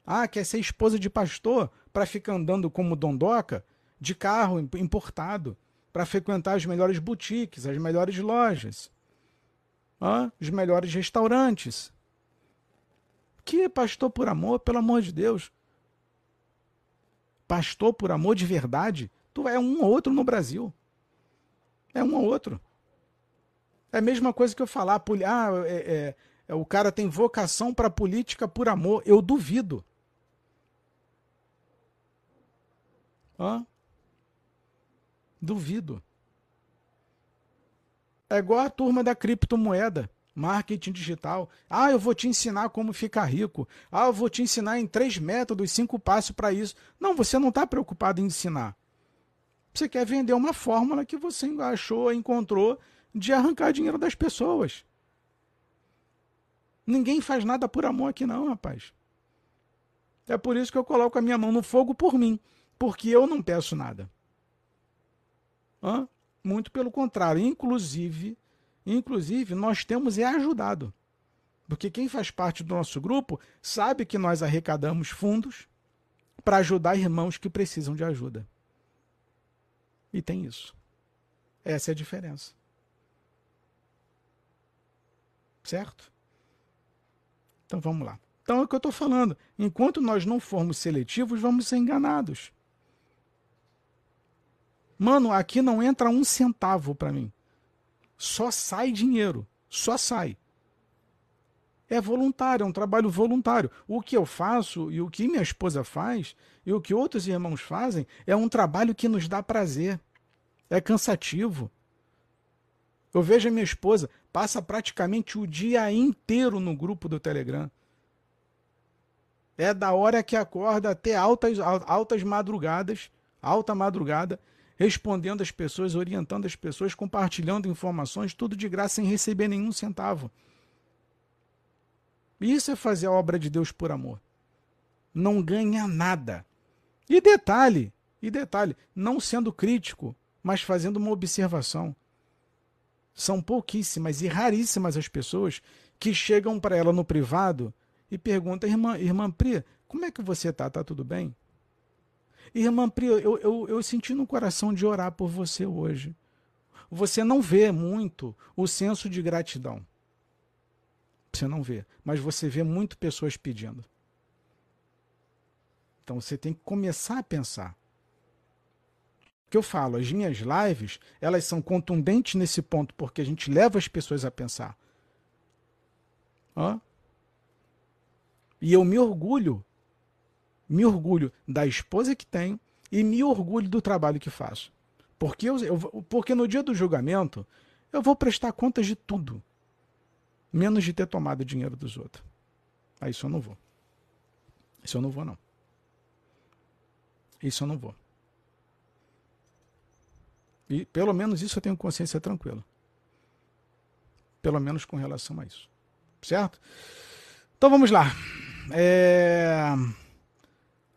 S1: Ah, quer ser esposa de pastor para ficar andando como dondoca de carro importado, para frequentar as melhores boutiques, as melhores lojas os melhores restaurantes. Que pastor por amor, pelo amor de Deus. Pastor por amor de verdade, tu é um ou outro no Brasil. É um ou outro. É a mesma coisa que eu falar, ah, é, é, é, o cara tem vocação para política por amor. Eu duvido. Duvido. É igual a turma da criptomoeda, marketing digital. Ah, eu vou te ensinar como ficar rico. Ah, eu vou te ensinar em três métodos, cinco passos para isso. Não, você não está preocupado em ensinar. Você quer vender uma fórmula que você achou, encontrou de arrancar dinheiro das pessoas. Ninguém faz nada por amor aqui, não, rapaz. É por isso que eu coloco a minha mão no fogo por mim, porque eu não peço nada. Hã? Muito pelo contrário, inclusive, inclusive nós temos é ajudado. Porque quem faz parte do nosso grupo sabe que nós arrecadamos fundos para ajudar irmãos que precisam de ajuda. E tem isso. Essa é a diferença. Certo? Então vamos lá. Então é o que eu estou falando. Enquanto nós não formos seletivos, vamos ser enganados. Mano, aqui não entra um centavo para mim. Só sai dinheiro. Só sai. É voluntário, é um trabalho voluntário. O que eu faço e o que minha esposa faz e o que outros irmãos fazem é um trabalho que nos dá prazer. É cansativo. Eu vejo a minha esposa, passa praticamente o dia inteiro no grupo do Telegram. É da hora que acorda até altas, altas madrugadas alta madrugada, respondendo as pessoas, orientando as pessoas, compartilhando informações, tudo de graça, sem receber nenhum centavo. Isso é fazer a obra de Deus por amor. Não ganha nada. E detalhe, e detalhe, não sendo crítico, mas fazendo uma observação. São pouquíssimas e raríssimas as pessoas que chegam para ela no privado e perguntam, irmã, irmã Pri, como é que você está? Está tudo bem? Irmã Pri, eu, eu, eu senti no coração de orar por você hoje. Você não vê muito o senso de gratidão. Você não vê. Mas você vê muito pessoas pedindo. Então você tem que começar a pensar. O que eu falo, as minhas lives, elas são contundentes nesse ponto, porque a gente leva as pessoas a pensar. Hã? E eu me orgulho me orgulho da esposa que tenho e me orgulho do trabalho que faço. Porque, eu, eu, porque no dia do julgamento eu vou prestar contas de tudo, menos de ter tomado dinheiro dos outros. Aí isso eu não vou. Isso eu não vou, não. Isso eu não vou. E pelo menos isso eu tenho consciência tranquila. Pelo menos com relação a isso. Certo? Então vamos lá. É...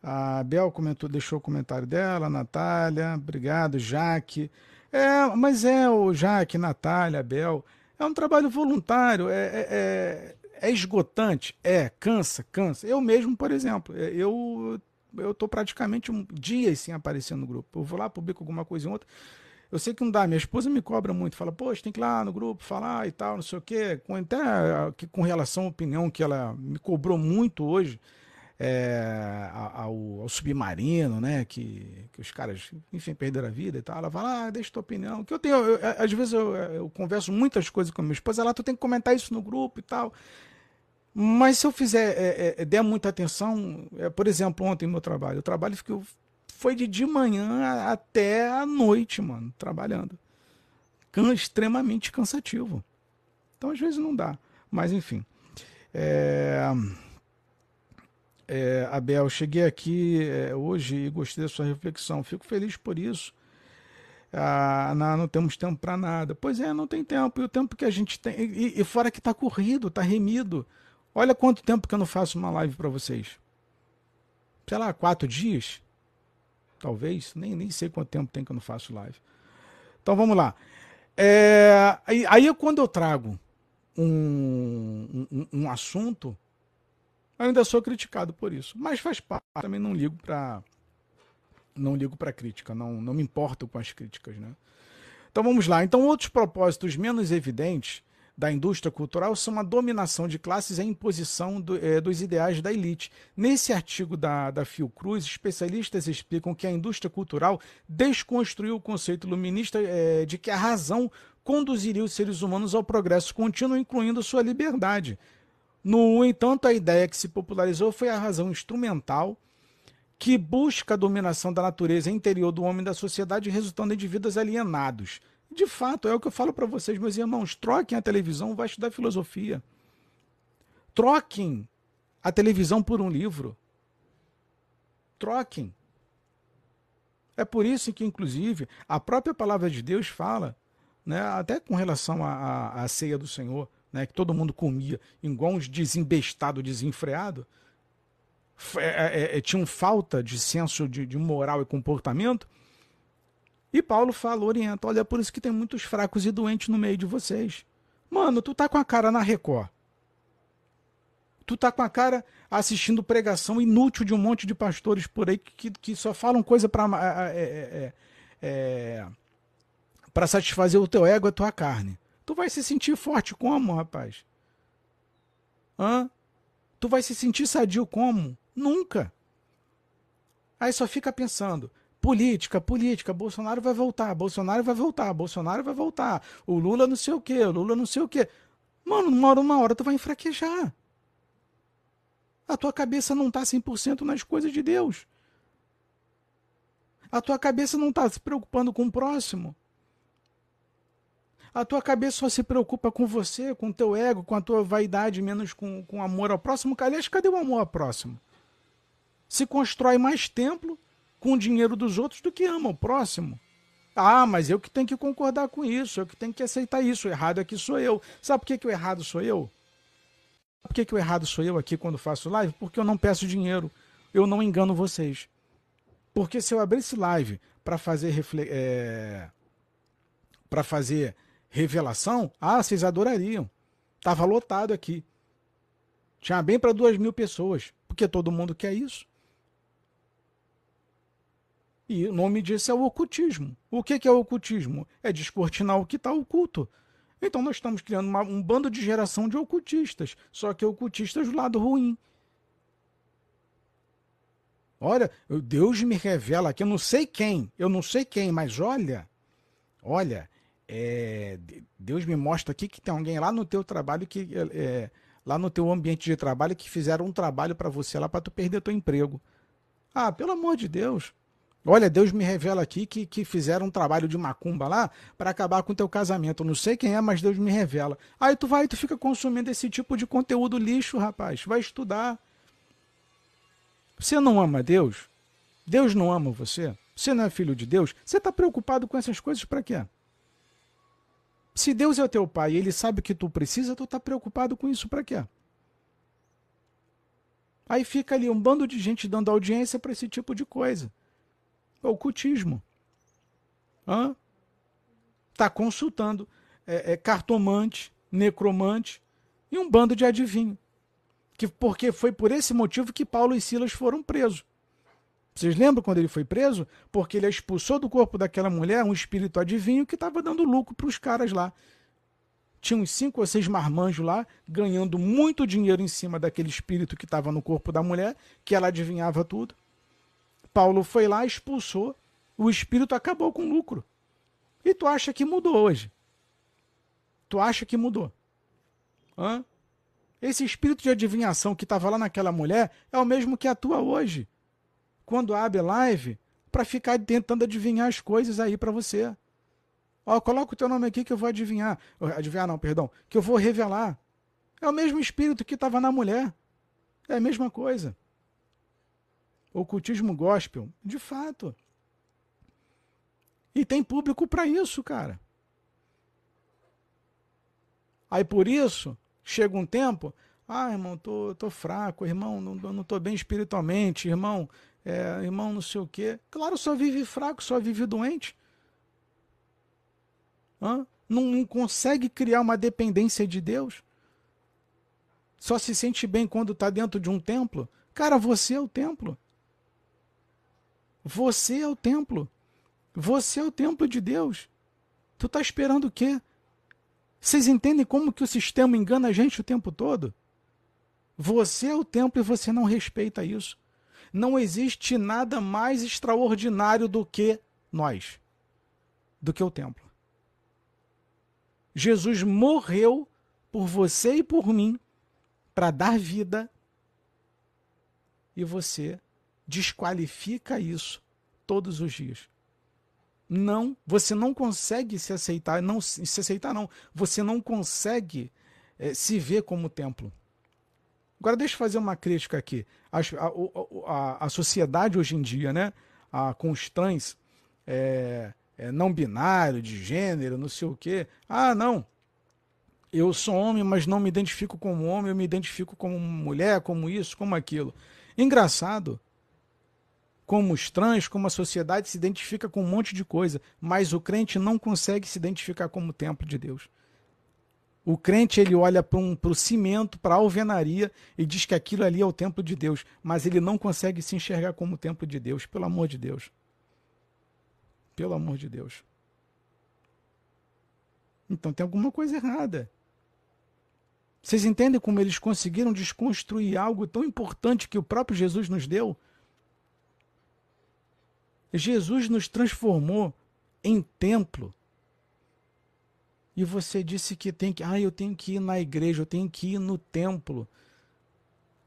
S1: A Bel comentou, deixou o comentário dela, Natália, obrigado, Jaque. É, mas é o Jaque, Natália, Bel. É um trabalho voluntário, é, é, é, é esgotante, é, cansa, cansa. Eu mesmo, por exemplo, é, eu eu tô praticamente um dias sem aparecer no grupo. Eu vou lá, publico alguma coisa em outra. Eu sei que não dá. Minha esposa me cobra muito. Fala, poxa, tem que ir lá no grupo falar e tal, não sei o quê. Até com relação à opinião que ela me cobrou muito hoje é, ao, ao, submarino, né? Que, que os caras, enfim, perderam a vida e tal. Ela fala, ah, deixa tua opinião. Que eu tenho, eu, às vezes eu, eu, converso muitas coisas com a minha esposa, lá tu tem que comentar isso no grupo e tal. Mas se eu fizer, é, é, der muita atenção, é, por exemplo, ontem no meu trabalho, o trabalho ficou, foi de de manhã até a noite, mano, trabalhando. Can, extremamente cansativo. Então, às vezes não dá. Mas, enfim. É... É, Abel, cheguei aqui é, hoje e gostei da sua reflexão. Fico feliz por isso. Ah, não, não temos tempo para nada. Pois é, não tem tempo. E o tempo que a gente tem. E, e fora que está corrido, está remido. Olha quanto tempo que eu não faço uma live para vocês. Sei lá, quatro dias? Talvez. Nem, nem sei quanto tempo tem que eu não faço live. Então vamos lá. É, aí, aí quando eu trago um, um, um assunto ainda sou criticado por isso, mas faz parte. Também não ligo para não ligo para crítica, não, não me importo com as críticas, né? Então vamos lá. Então outros propósitos menos evidentes da indústria cultural são a dominação de classes e a imposição do, é, dos ideais da elite. Nesse artigo da, da Fiocruz, especialistas explicam que a indústria cultural desconstruiu o conceito iluminista é, de que a razão conduziria os seres humanos ao progresso contínuo, incluindo sua liberdade. No entanto, a ideia que se popularizou foi a razão instrumental que busca a dominação da natureza interior do homem e da sociedade, resultando em indivíduos alienados. De fato, é o que eu falo para vocês, meus irmãos: troquem a televisão, vai estudar filosofia. Troquem a televisão por um livro. Troquem. É por isso que, inclusive, a própria palavra de Deus fala, né, até com relação à, à ceia do Senhor, né, que todo mundo comia igual uns desembestado, desenfreado, é, é, é, tinham falta de senso de, de, moral e comportamento. E Paulo fala, orienta, olha, é por isso que tem muitos fracos e doentes no meio de vocês. Mano, tu tá com a cara na Record. Tu tá com a cara assistindo pregação inútil de um monte de pastores por aí que, que só falam coisa para é, é, é, para satisfazer o teu ego e a tua carne. Tu vai se sentir forte como, rapaz? Hã? Tu vai se sentir sadio como? Nunca. Aí só fica pensando, política, política, Bolsonaro vai voltar, Bolsonaro vai voltar, Bolsonaro vai voltar, o Lula não sei o quê, o Lula não sei o quê. Mano, uma hora, uma hora tu vai enfraquejar. A tua cabeça não tá 100% nas coisas de Deus. A tua cabeça não tá se preocupando com o próximo. A tua cabeça só se preocupa com você, com o teu ego, com a tua vaidade, menos com, com amor ao próximo. Aliás, cadê o amor ao próximo? Se constrói mais templo, com o dinheiro dos outros do que ama o próximo. Ah, mas eu que tenho que concordar com isso, eu que tenho que aceitar isso. O errado aqui sou eu. Sabe por que, que o errado sou eu? Por que, que o errado sou eu aqui quando faço live? Porque eu não peço dinheiro. Eu não engano vocês. Porque se eu abrisse live para fazer é... para fazer revelação, ah, vocês adorariam. Tava lotado aqui. Tinha bem para duas mil pessoas, porque todo mundo quer isso. E o nome disso é o ocultismo. O que é o ocultismo? É descortinar o que está oculto. Então nós estamos criando uma, um bando de geração de ocultistas, só que ocultistas do lado ruim. Olha, Deus me revela aqui, eu não sei quem, eu não sei quem, mas olha, olha, é, Deus me mostra aqui que tem alguém lá no teu trabalho que é, lá no teu ambiente de trabalho que fizeram um trabalho para você lá para tu perder teu emprego. Ah, pelo amor de Deus. Olha, Deus me revela aqui que, que fizeram um trabalho de macumba lá para acabar com teu casamento. Eu não sei quem é, mas Deus me revela. Aí tu vai, tu fica consumindo esse tipo de conteúdo lixo, rapaz. Vai estudar. Você não ama Deus? Deus não ama você? Você não é filho de Deus? Você está preocupado com essas coisas para quê? Se Deus é o teu pai e ele sabe que tu precisa, tu está preocupado com isso para quê? Aí fica ali um bando de gente dando audiência para esse tipo de coisa. Ocultismo. Hã? Tá consultando é, é, cartomante, necromante e um bando de adivinho. Que, porque foi por esse motivo que Paulo e Silas foram presos. Vocês lembram quando ele foi preso? Porque ele expulsou do corpo daquela mulher um espírito adivinho que estava dando lucro para os caras lá. Tinha uns cinco ou seis marmanjos lá, ganhando muito dinheiro em cima daquele espírito que estava no corpo da mulher, que ela adivinhava tudo. Paulo foi lá, expulsou, o espírito acabou com lucro. E tu acha que mudou hoje? Tu acha que mudou? Hã? Esse espírito de adivinhação que estava lá naquela mulher é o mesmo que atua hoje. Quando abre live, para ficar tentando adivinhar as coisas aí para você. Ó, coloca o teu nome aqui que eu vou adivinhar. Adivinhar não, perdão. Que eu vou revelar. É o mesmo espírito que estava na mulher. É a mesma coisa ocultismo gospel, de fato. E tem público para isso, cara. Aí por isso, chega um tempo, ah, irmão, tô, tô fraco, irmão, não, não tô bem espiritualmente, irmão, é, irmão, não sei o quê. Claro, só vive fraco, só vive doente. Hã? Não, não consegue criar uma dependência de Deus. Só se sente bem quando está dentro de um templo. Cara, você é o templo. Você é o templo. Você é o templo de Deus. Tu tá esperando o quê? Vocês entendem como que o sistema engana a gente o tempo todo? Você é o templo e você não respeita isso. Não existe nada mais extraordinário do que nós, do que o templo. Jesus morreu por você e por mim para dar vida e você desqualifica isso todos os dias. Não, você não consegue se aceitar, não se aceitar não, você não consegue é, se ver como templo. Agora deixa eu fazer uma crítica aqui. A, a, a, a sociedade hoje em dia, né, a, com os trans é, é, não binário, de gênero, não sei o quê. Ah, não, eu sou homem, mas não me identifico como homem, eu me identifico como mulher, como isso, como aquilo. Engraçado como os trans, como a sociedade se identifica com um monte de coisa, mas o crente não consegue se identificar como templo de Deus. O crente ele olha para um, o cimento, para a alvenaria e diz que aquilo ali é o templo de Deus, mas ele não consegue se enxergar como templo de Deus, pelo amor de Deus. Pelo amor de Deus. Então tem alguma coisa errada. Vocês entendem como eles conseguiram desconstruir algo tão importante que o próprio Jesus nos deu? Jesus nos transformou em templo. E você disse que tem que, ah, eu tenho que ir na igreja, eu tenho que ir no templo.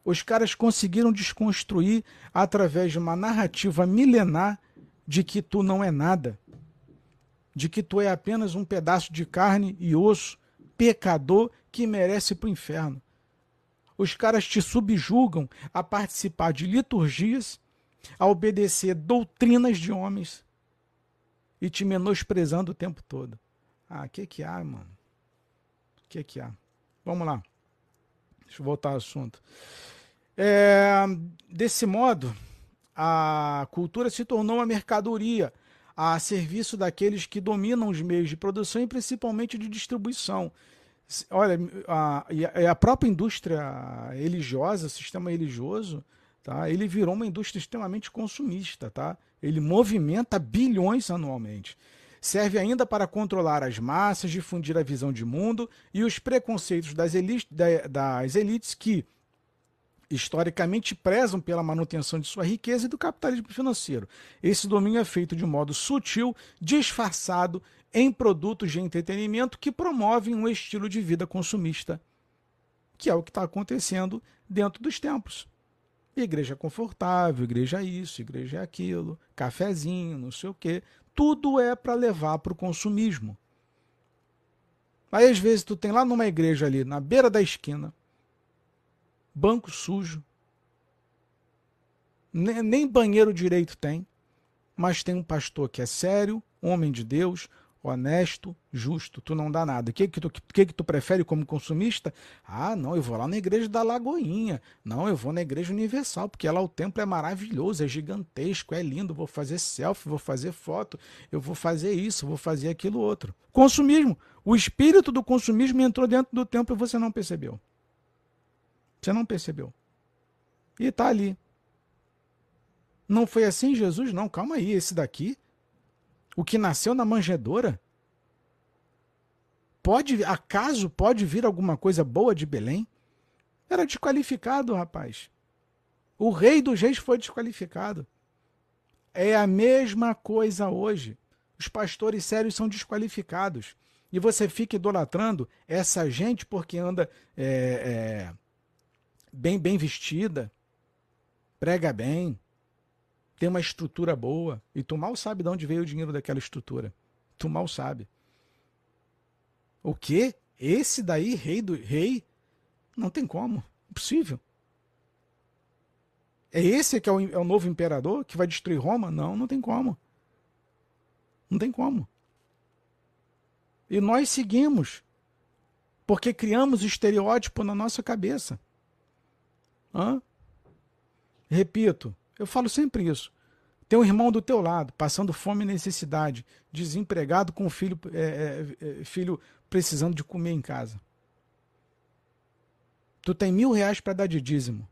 S1: Os caras conseguiram desconstruir através de uma narrativa milenar de que tu não é nada, de que tu é apenas um pedaço de carne e osso, pecador que merece para o inferno. Os caras te subjugam a participar de liturgias a obedecer doutrinas de homens e te menosprezando o tempo todo. Ah, o que que há, mano? O que que há? Vamos lá. Deixa eu voltar ao assunto. É, desse modo, a cultura se tornou uma mercadoria a serviço daqueles que dominam os meios de produção e principalmente de distribuição. Olha, a, a própria indústria religiosa, o sistema religioso, tá? ele virou uma indústria extremamente consumista. Tá? Ele movimenta bilhões anualmente. Serve ainda para controlar as massas, difundir a visão de mundo e os preconceitos das elites, das elites que, historicamente prezam pela manutenção de sua riqueza e do capitalismo financeiro. Esse domínio é feito de modo sutil, disfarçado em produtos de entretenimento que promovem um estilo de vida consumista, que é o que está acontecendo dentro dos templos. Igreja confortável, igreja isso, igreja aquilo, cafezinho, não sei o quê. Tudo é para levar para o consumismo. Aí às vezes tu tem lá numa igreja ali, na beira da esquina, banco sujo. Nem, nem banheiro direito tem, mas tem um pastor que é sério, homem de Deus, honesto, justo, tu não dá nada. O que que tu, que que tu prefere como consumista? Ah, não, eu vou lá na igreja da Lagoinha. Não, eu vou na igreja universal, porque lá o templo é maravilhoso, é gigantesco, é lindo, vou fazer selfie, vou fazer foto, eu vou fazer isso, vou fazer aquilo outro. Consumismo. O espírito do consumismo entrou dentro do templo e você não percebeu. Você não percebeu. E está ali. Não foi assim Jesus? Não, calma aí. Esse daqui, o que nasceu na manjedoura, pode, acaso pode vir alguma coisa boa de Belém? Era desqualificado, rapaz. O rei dos reis foi desqualificado. É a mesma coisa hoje. Os pastores sérios são desqualificados. E você fica idolatrando essa gente porque anda é, é, bem bem vestida, prega bem, tem uma estrutura boa, e tu mal sabe de onde veio o dinheiro daquela estrutura. Tu mal sabe. O quê? Esse daí, rei do rei? Não tem como. Impossível. É esse que é o, é o novo imperador que vai destruir Roma? Não, não tem como. Não tem como. E nós seguimos. Porque criamos estereótipo na nossa cabeça. Hã? Repito, eu falo sempre isso. Tem um irmão do teu lado, passando fome e necessidade, desempregado com filho, é, é, é, filho precisando de comer em casa. Tu tem mil reais para dar de dízimo.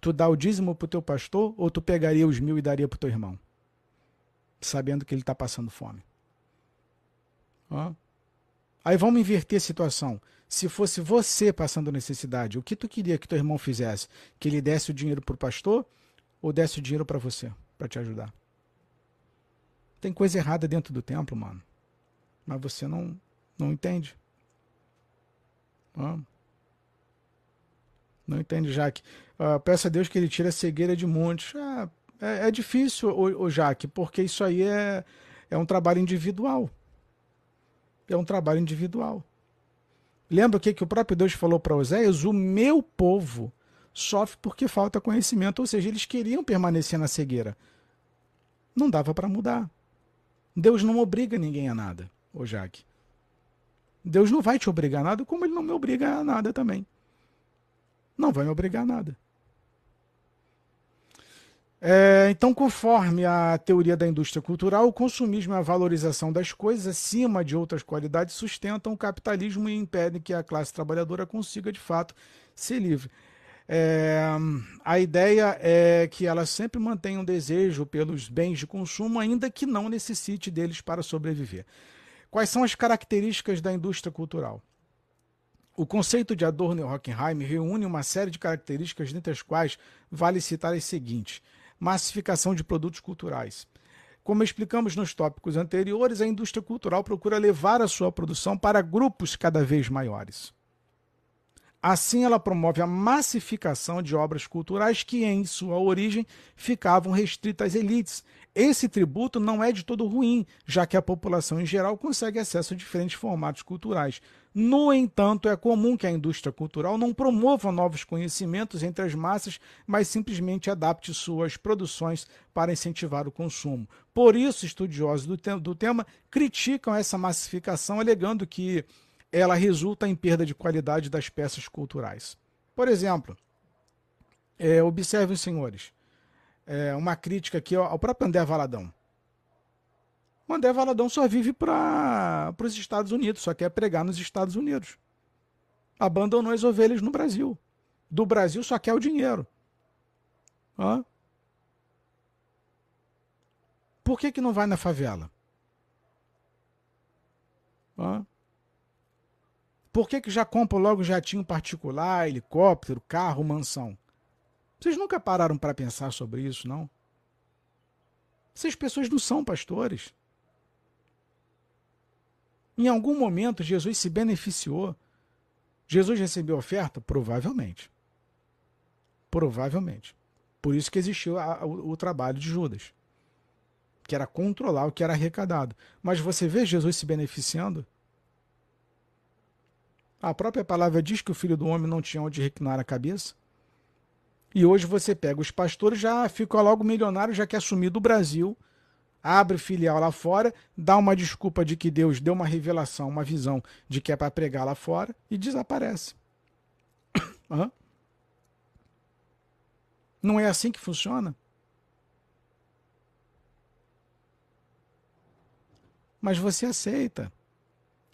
S1: Tu dá o dízimo pro teu pastor ou tu pegaria os mil e daria pro teu irmão? Sabendo que ele está passando fome. Aí vamos inverter a situação se fosse você passando necessidade, o que tu queria que teu irmão fizesse? Que ele desse o dinheiro para o pastor ou desse dinheiro para você, para te ajudar? Tem coisa errada dentro do templo, mano. Mas você não, não entende. Não, não entende, Jaque. Uh, peça a Deus que ele tire a cegueira de muitos. Ah, é, é, difícil, o, o Jaque, porque isso aí é, é um trabalho individual. É um trabalho individual. Lembra o que, que o próprio Deus falou para Oséias? O meu povo sofre porque falta conhecimento. Ou seja, eles queriam permanecer na cegueira. Não dava para mudar. Deus não obriga ninguém a nada, ô Jaque. Deus não vai te obrigar a nada, como ele não me obriga a nada também. Não vai me obrigar a nada. É, então, conforme a teoria da indústria cultural, o consumismo e a valorização das coisas acima de outras qualidades sustentam o capitalismo e impedem que a classe trabalhadora consiga, de fato, ser livre. É, a ideia é que ela sempre mantenha um desejo pelos bens de consumo, ainda que não necessite deles para sobreviver. Quais são as características da indústria cultural? O conceito de Adorno e Hockenheim reúne uma série de características, dentre as quais vale citar as seguintes massificação de produtos culturais. Como explicamos nos tópicos anteriores, a indústria cultural procura levar a sua produção para grupos cada vez maiores. Assim, ela promove a massificação de obras culturais que, em sua origem, ficavam restritas às elites. Esse tributo não é de todo ruim, já que a população em geral consegue acesso a diferentes formatos culturais. No entanto, é comum que a indústria cultural não promova novos conhecimentos entre as massas, mas simplesmente adapte suas produções para incentivar o consumo. Por isso, estudiosos do, te do tema criticam essa massificação, alegando que ela resulta em perda de qualidade das peças culturais. Por exemplo, é, observem os senhores, é, uma crítica aqui ao próprio André Valadão. O André Valadão só vive para os Estados Unidos, só quer pregar nos Estados Unidos. Abandonou as ovelhas no Brasil. Do Brasil só quer o dinheiro. Hã? Por que, que não vai na favela? Hã? Por que, que já compra logo jatinho particular, helicóptero, carro, mansão? Vocês nunca pararam para pensar sobre isso, não? Essas pessoas não são pastores. Em algum momento, Jesus se beneficiou. Jesus recebeu oferta? Provavelmente. Provavelmente. Por isso que existiu a, o, o trabalho de Judas, que era controlar o que era arrecadado. Mas você vê Jesus se beneficiando? A própria palavra diz que o filho do homem não tinha onde reclinar a cabeça. E hoje você pega os pastores, já fica logo milionário, já quer assumir do Brasil abre filial lá fora, dá uma desculpa de que Deus deu uma revelação, uma visão de que é para pregar lá fora e desaparece. Não é assim que funciona? Mas você aceita.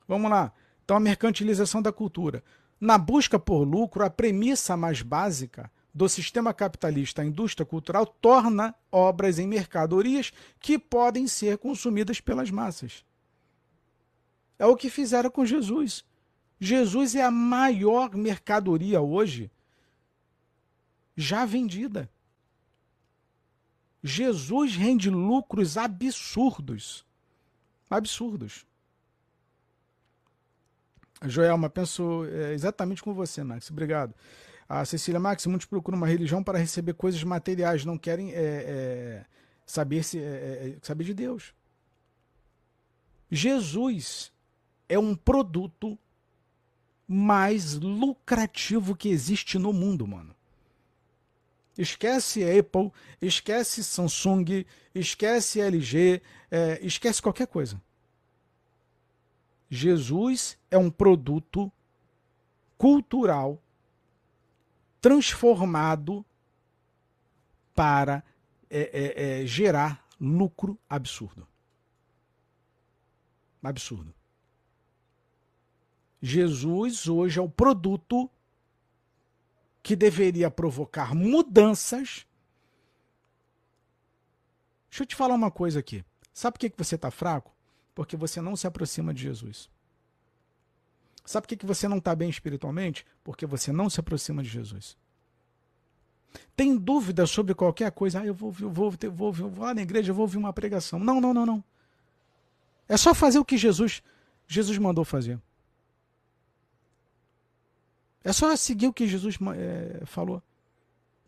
S1: Vamos lá. Então, a mercantilização da cultura. Na busca por lucro, a premissa mais básica do sistema capitalista à indústria cultural torna obras em mercadorias que podem ser consumidas pelas massas. É o que fizeram com Jesus. Jesus é a maior mercadoria hoje já vendida. Jesus rende lucros absurdos. Absurdos. Joelma, penso é, exatamente com você, Max. Obrigado. A Cecília Max, muitos procuram uma religião para receber coisas materiais, não querem é, é, saber, se, é, é, é, saber de Deus. Jesus é um produto mais lucrativo que existe no mundo, mano. Esquece Apple, esquece Samsung, esquece LG, esquece qualquer coisa. Jesus é um produto cultural transformado para é, é, é, gerar lucro absurdo. Absurdo. Jesus hoje é o produto que deveria provocar mudanças. Deixa eu te falar uma coisa aqui. Sabe por que você está fraco? Porque você não se aproxima de Jesus. Sabe por que você não está bem espiritualmente? Porque você não se aproxima de Jesus. Tem dúvida sobre qualquer coisa? Ah, eu vou, vou, vou, vou, vou lá na igreja, eu vou ouvir uma pregação. Não, não, não, não. É só fazer o que Jesus, Jesus mandou fazer. É só seguir o que Jesus é, falou.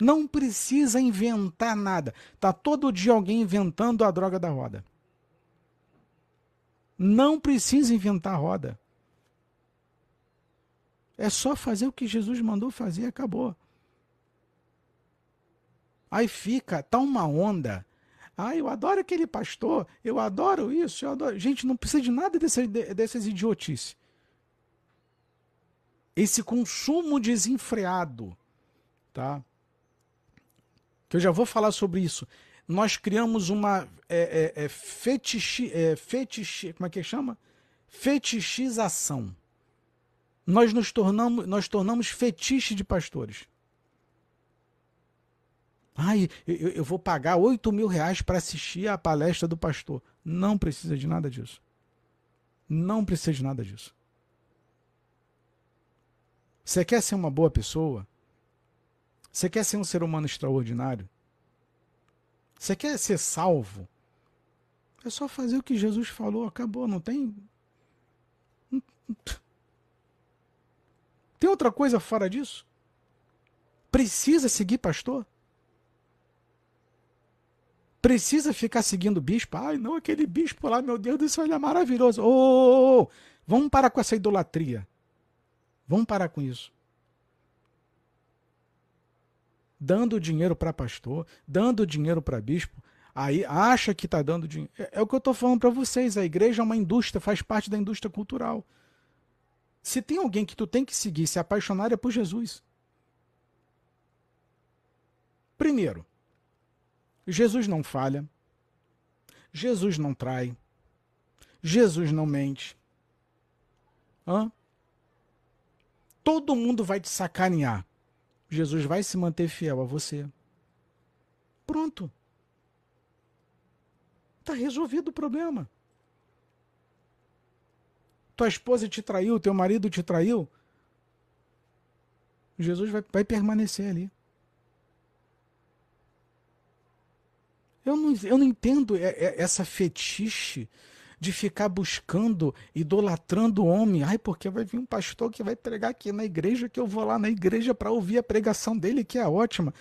S1: Não precisa inventar nada. Tá todo dia alguém inventando a droga da roda. Não precisa inventar roda. É só fazer o que Jesus mandou fazer e acabou. Aí fica, tá uma onda. Ah, eu adoro aquele pastor, eu adoro isso, eu adoro. Gente, não precisa de nada dessas, dessas idiotices. Esse consumo desenfreado, tá? Que eu já vou falar sobre isso. Nós criamos uma é, é, é, fetichi, é, como é que chama? Fetichização nós nos tornamos, nós tornamos fetiche de pastores. Ai, eu, eu vou pagar 8 mil reais para assistir a palestra do pastor. Não precisa de nada disso. Não precisa de nada disso. Você quer ser uma boa pessoa? Você quer ser um ser humano extraordinário? Você quer ser salvo? É só fazer o que Jesus falou, acabou, não tem. Tem outra coisa fora disso? Precisa seguir pastor? Precisa ficar seguindo bispo? Ai, não, aquele bispo lá, meu Deus do céu, é maravilhoso. Ô, oh, oh, oh, vamos parar com essa idolatria. Vamos parar com isso. Dando dinheiro para pastor, dando dinheiro para bispo, aí acha que está dando dinheiro. É, é, o que eu estou falando para vocês. A igreja é uma indústria, faz parte da indústria cultural. Se tem alguém que tu tem que seguir, se apaixonar é por Jesus. Primeiro, Jesus não falha. Jesus não trai. Jesus não mente. Hã? Todo mundo vai te sacanear. Jesus vai se manter fiel a você. Pronto. Está resolvido o problema. Tua esposa te traiu, teu marido te traiu. Jesus vai, vai permanecer ali. Eu não, eu não entendo essa fetiche de ficar buscando, idolatrando o homem. Ai, porque vai vir um pastor que vai pregar aqui na igreja, que eu vou lá na igreja para ouvir a pregação dele, que é ótima.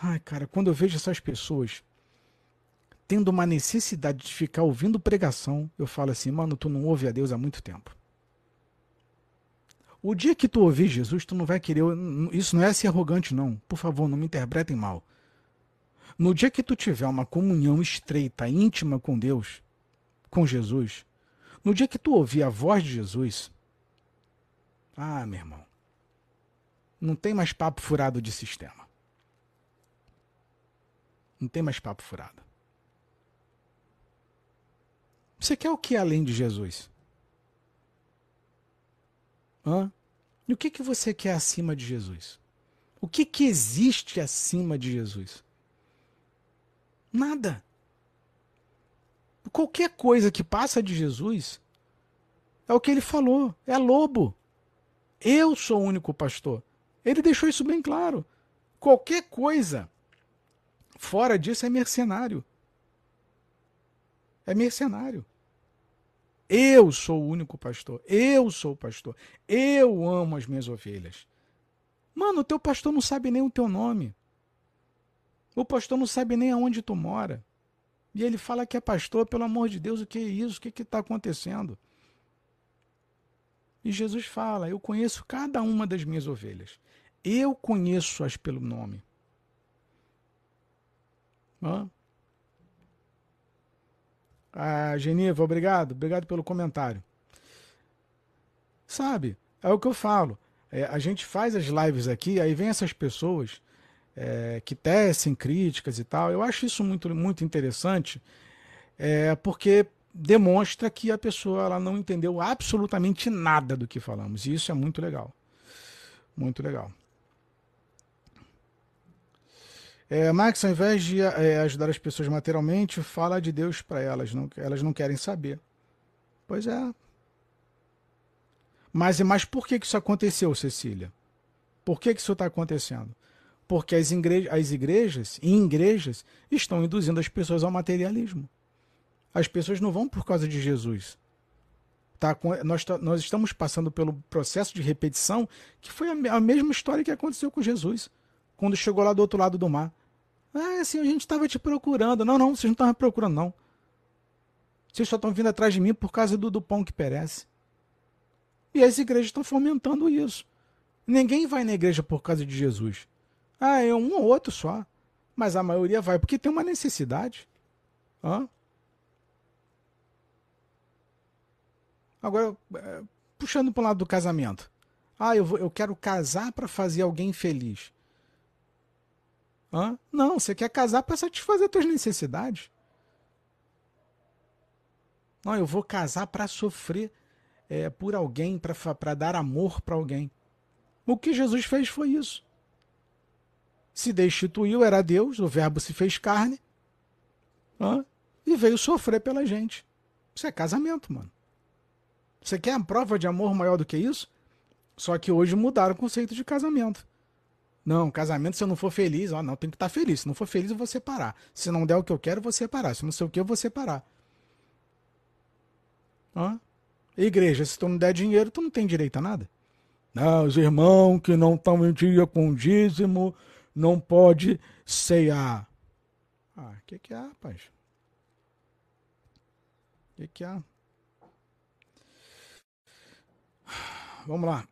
S1: Ai, cara, quando eu vejo essas pessoas tendo uma necessidade de ficar ouvindo pregação, eu falo assim, mano, tu não ouve a Deus há muito tempo. O dia que tu ouvir Jesus, tu não vai querer. Isso não é ser arrogante, não. Por favor, não me interpretem mal. No dia que tu tiver uma comunhão estreita, íntima com Deus, com Jesus, no dia que tu ouvir a voz de Jesus, ah, meu irmão, não tem mais papo furado de sistema. Não tem mais papo furado. Você quer o que além de Jesus? Hã? E o que, que você quer acima de Jesus? O que, que existe acima de Jesus? Nada. Qualquer coisa que passa de Jesus é o que ele falou, é lobo. Eu sou o único pastor. Ele deixou isso bem claro. Qualquer coisa fora disso é mercenário. É mercenário. Eu sou o único pastor. Eu sou o pastor. Eu amo as minhas ovelhas. Mano, o teu pastor não sabe nem o teu nome. O pastor não sabe nem aonde tu mora. E ele fala que é pastor, pelo amor de Deus, o que é isso? O que está acontecendo? E Jesus fala: Eu conheço cada uma das minhas ovelhas. Eu conheço-as pelo nome. Hã? Ah, obrigado. Obrigado pelo comentário. Sabe, é o que eu falo. É, a gente faz as lives aqui, aí vem essas pessoas é, que tecem críticas e tal. Eu acho isso muito, muito interessante, é, porque demonstra que a pessoa ela não entendeu absolutamente nada do que falamos. E isso é muito legal. Muito legal. É, Max, ao invés de é, ajudar as pessoas materialmente, fala de Deus para elas. Não, elas não querem saber. Pois é. Mas, mas por que, que isso aconteceu, Cecília? Por que, que isso está acontecendo? Porque as, igrejas, as igrejas e igrejas estão induzindo as pessoas ao materialismo. As pessoas não vão por causa de Jesus. Tá? Nós, tá, nós estamos passando pelo processo de repetição que foi a, a mesma história que aconteceu com Jesus, quando chegou lá do outro lado do mar. Ah, assim, a gente estava te procurando. Não, não, vocês não estavam procurando, não. Vocês só estão vindo atrás de mim por causa do, do pão que perece. E as igrejas estão fomentando isso. Ninguém vai na igreja por causa de Jesus. Ah, é um ou outro só. Mas a maioria vai porque tem uma necessidade. Hã? Agora, é, puxando para o lado do casamento. Ah, eu, vou, eu quero casar para fazer alguém feliz. Hã? Não, você quer casar para satisfazer as suas necessidades. Não, eu vou casar para sofrer é, por alguém, para dar amor para alguém. O que Jesus fez foi isso se destituiu, era Deus, o Verbo se fez carne e veio sofrer pela gente. Isso é casamento, mano. Você quer a prova de amor maior do que isso? Só que hoje mudaram o conceito de casamento. Não, casamento, se eu não for feliz, ó, não, tem que estar feliz. Se não for feliz, eu vou separar. Se não der o que eu quero, eu vou separar. Se não sei o que, eu vou separar. Ó. Igreja, se tu não der dinheiro, tu não tem direito a nada. Não, os irmãos que não estão em dia com dízimo, não pode ceiar. Ah, o que, que é rapaz? O que, que é Vamos lá.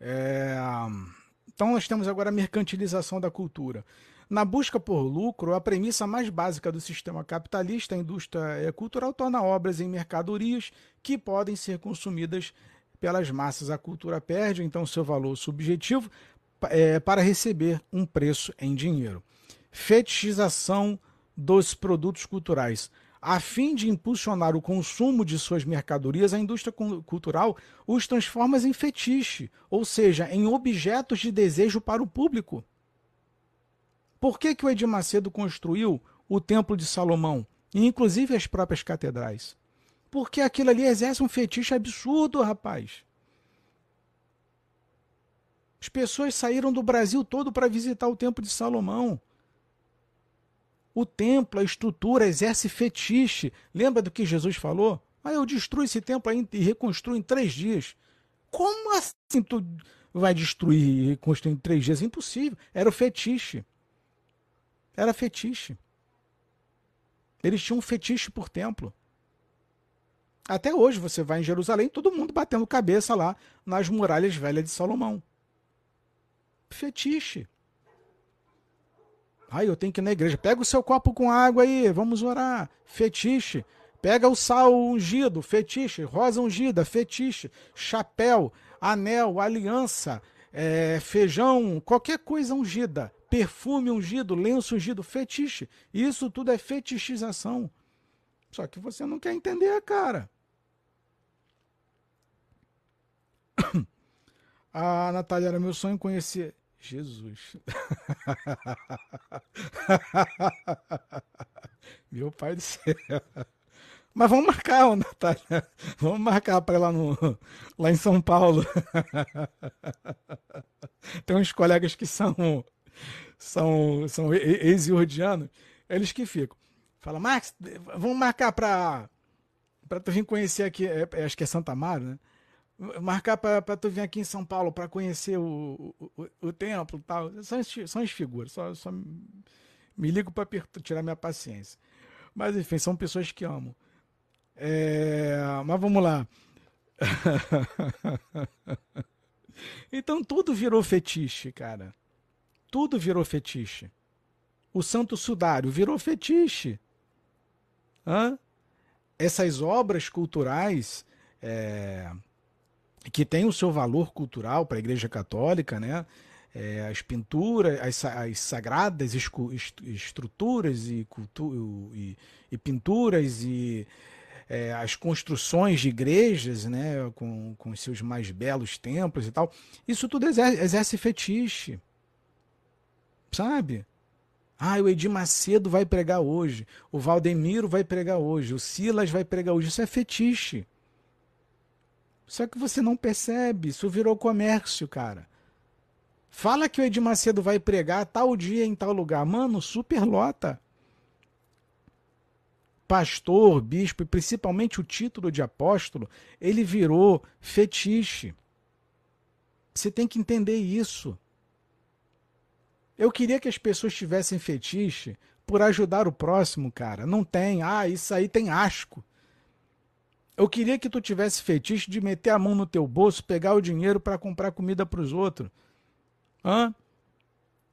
S1: É... Então, nós temos agora a mercantilização da cultura. Na busca por lucro, a premissa mais básica do sistema capitalista, a indústria cultural torna obras em mercadorias que podem ser consumidas pelas massas. A cultura perde, então, seu valor subjetivo é, para receber um preço em dinheiro. Fetichização dos produtos culturais. A fim de impulsionar o consumo de suas mercadorias, a indústria cultural os transforma em fetiche, ou seja, em objetos de desejo para o público. Por que, que o Edir Macedo construiu o Templo de Salomão, e inclusive as próprias catedrais? Porque aquilo ali exerce um fetiche absurdo, rapaz. As pessoas saíram do Brasil todo para visitar o Templo de Salomão. O templo, a estrutura, exerce fetiche. Lembra do que Jesus falou? Ah, eu destruo esse templo e reconstruo em três dias. Como assim tu vai destruir e reconstruir em três dias? Impossível. Era o fetiche. Era fetiche. Eles tinham um fetiche por templo. Até hoje você vai em Jerusalém, todo mundo batendo cabeça lá nas muralhas velhas de Salomão. Fetiche. Ai, eu tenho que ir na igreja. Pega o seu copo com água aí, vamos orar. Fetiche. Pega o sal ungido, fetiche. Rosa ungida, fetiche. Chapéu, anel, aliança, é, feijão, qualquer coisa ungida. Perfume ungido, lenço ungido, fetiche. Isso tudo é fetichização. Só que você não quer entender, cara. A Natália era meu sonho conhecer Jesus. Meu pai do céu. Mas vamos marcar, Natália. Vamos marcar para lá, no, lá em São Paulo. Tem uns colegas que são são, são ex-iordianos, eles que ficam. Fala, Max, vamos marcar para para tu vir conhecer aqui, é, acho que é Santa Mara, né? Marcar para tu vir aqui em São Paulo para conhecer o, o, o templo e tal. São, são as figuras, só, só me ligo para tirar minha paciência. Mas enfim, são pessoas que amo. É, mas vamos lá. então tudo virou fetiche, cara. Tudo virou fetiche. O Santo Sudário virou fetiche. Hã? Essas obras culturais. É, que tem o seu valor cultural para a Igreja Católica, né? É, as pinturas, as, as sagradas estruturas e, e, e pinturas e é, as construções de igrejas, né, com, com seus mais belos templos e tal, isso tudo exerce, exerce fetiche, sabe? Ah, o Edir Macedo vai pregar hoje, o Valdemiro vai pregar hoje, o Silas vai pregar hoje, isso é fetiche. Só que você não percebe, isso virou comércio, cara. Fala que o Edir Macedo vai pregar tal dia em tal lugar. Mano, superlota. Pastor, bispo e principalmente o título de apóstolo, ele virou fetiche. Você tem que entender isso. Eu queria que as pessoas tivessem fetiche por ajudar o próximo, cara. Não tem. Ah, isso aí tem asco. Eu queria que tu tivesse fetiche de meter a mão no teu bolso, pegar o dinheiro para comprar comida para os outros. Hã?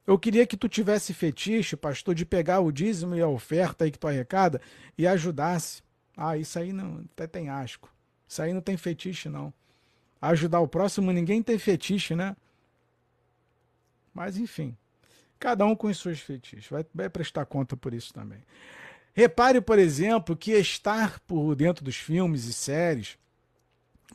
S1: Eu queria que tu tivesse fetiche, pastor, de pegar o dízimo e a oferta aí que tu arrecada e ajudasse. Ah, isso aí não até tem asco. Isso aí não tem fetiche, não. Ajudar o próximo, ninguém tem fetiche, né? Mas enfim, cada um com os seus fetiches. Vai, vai prestar conta por isso também. Repare, por exemplo, que estar por dentro dos filmes e séries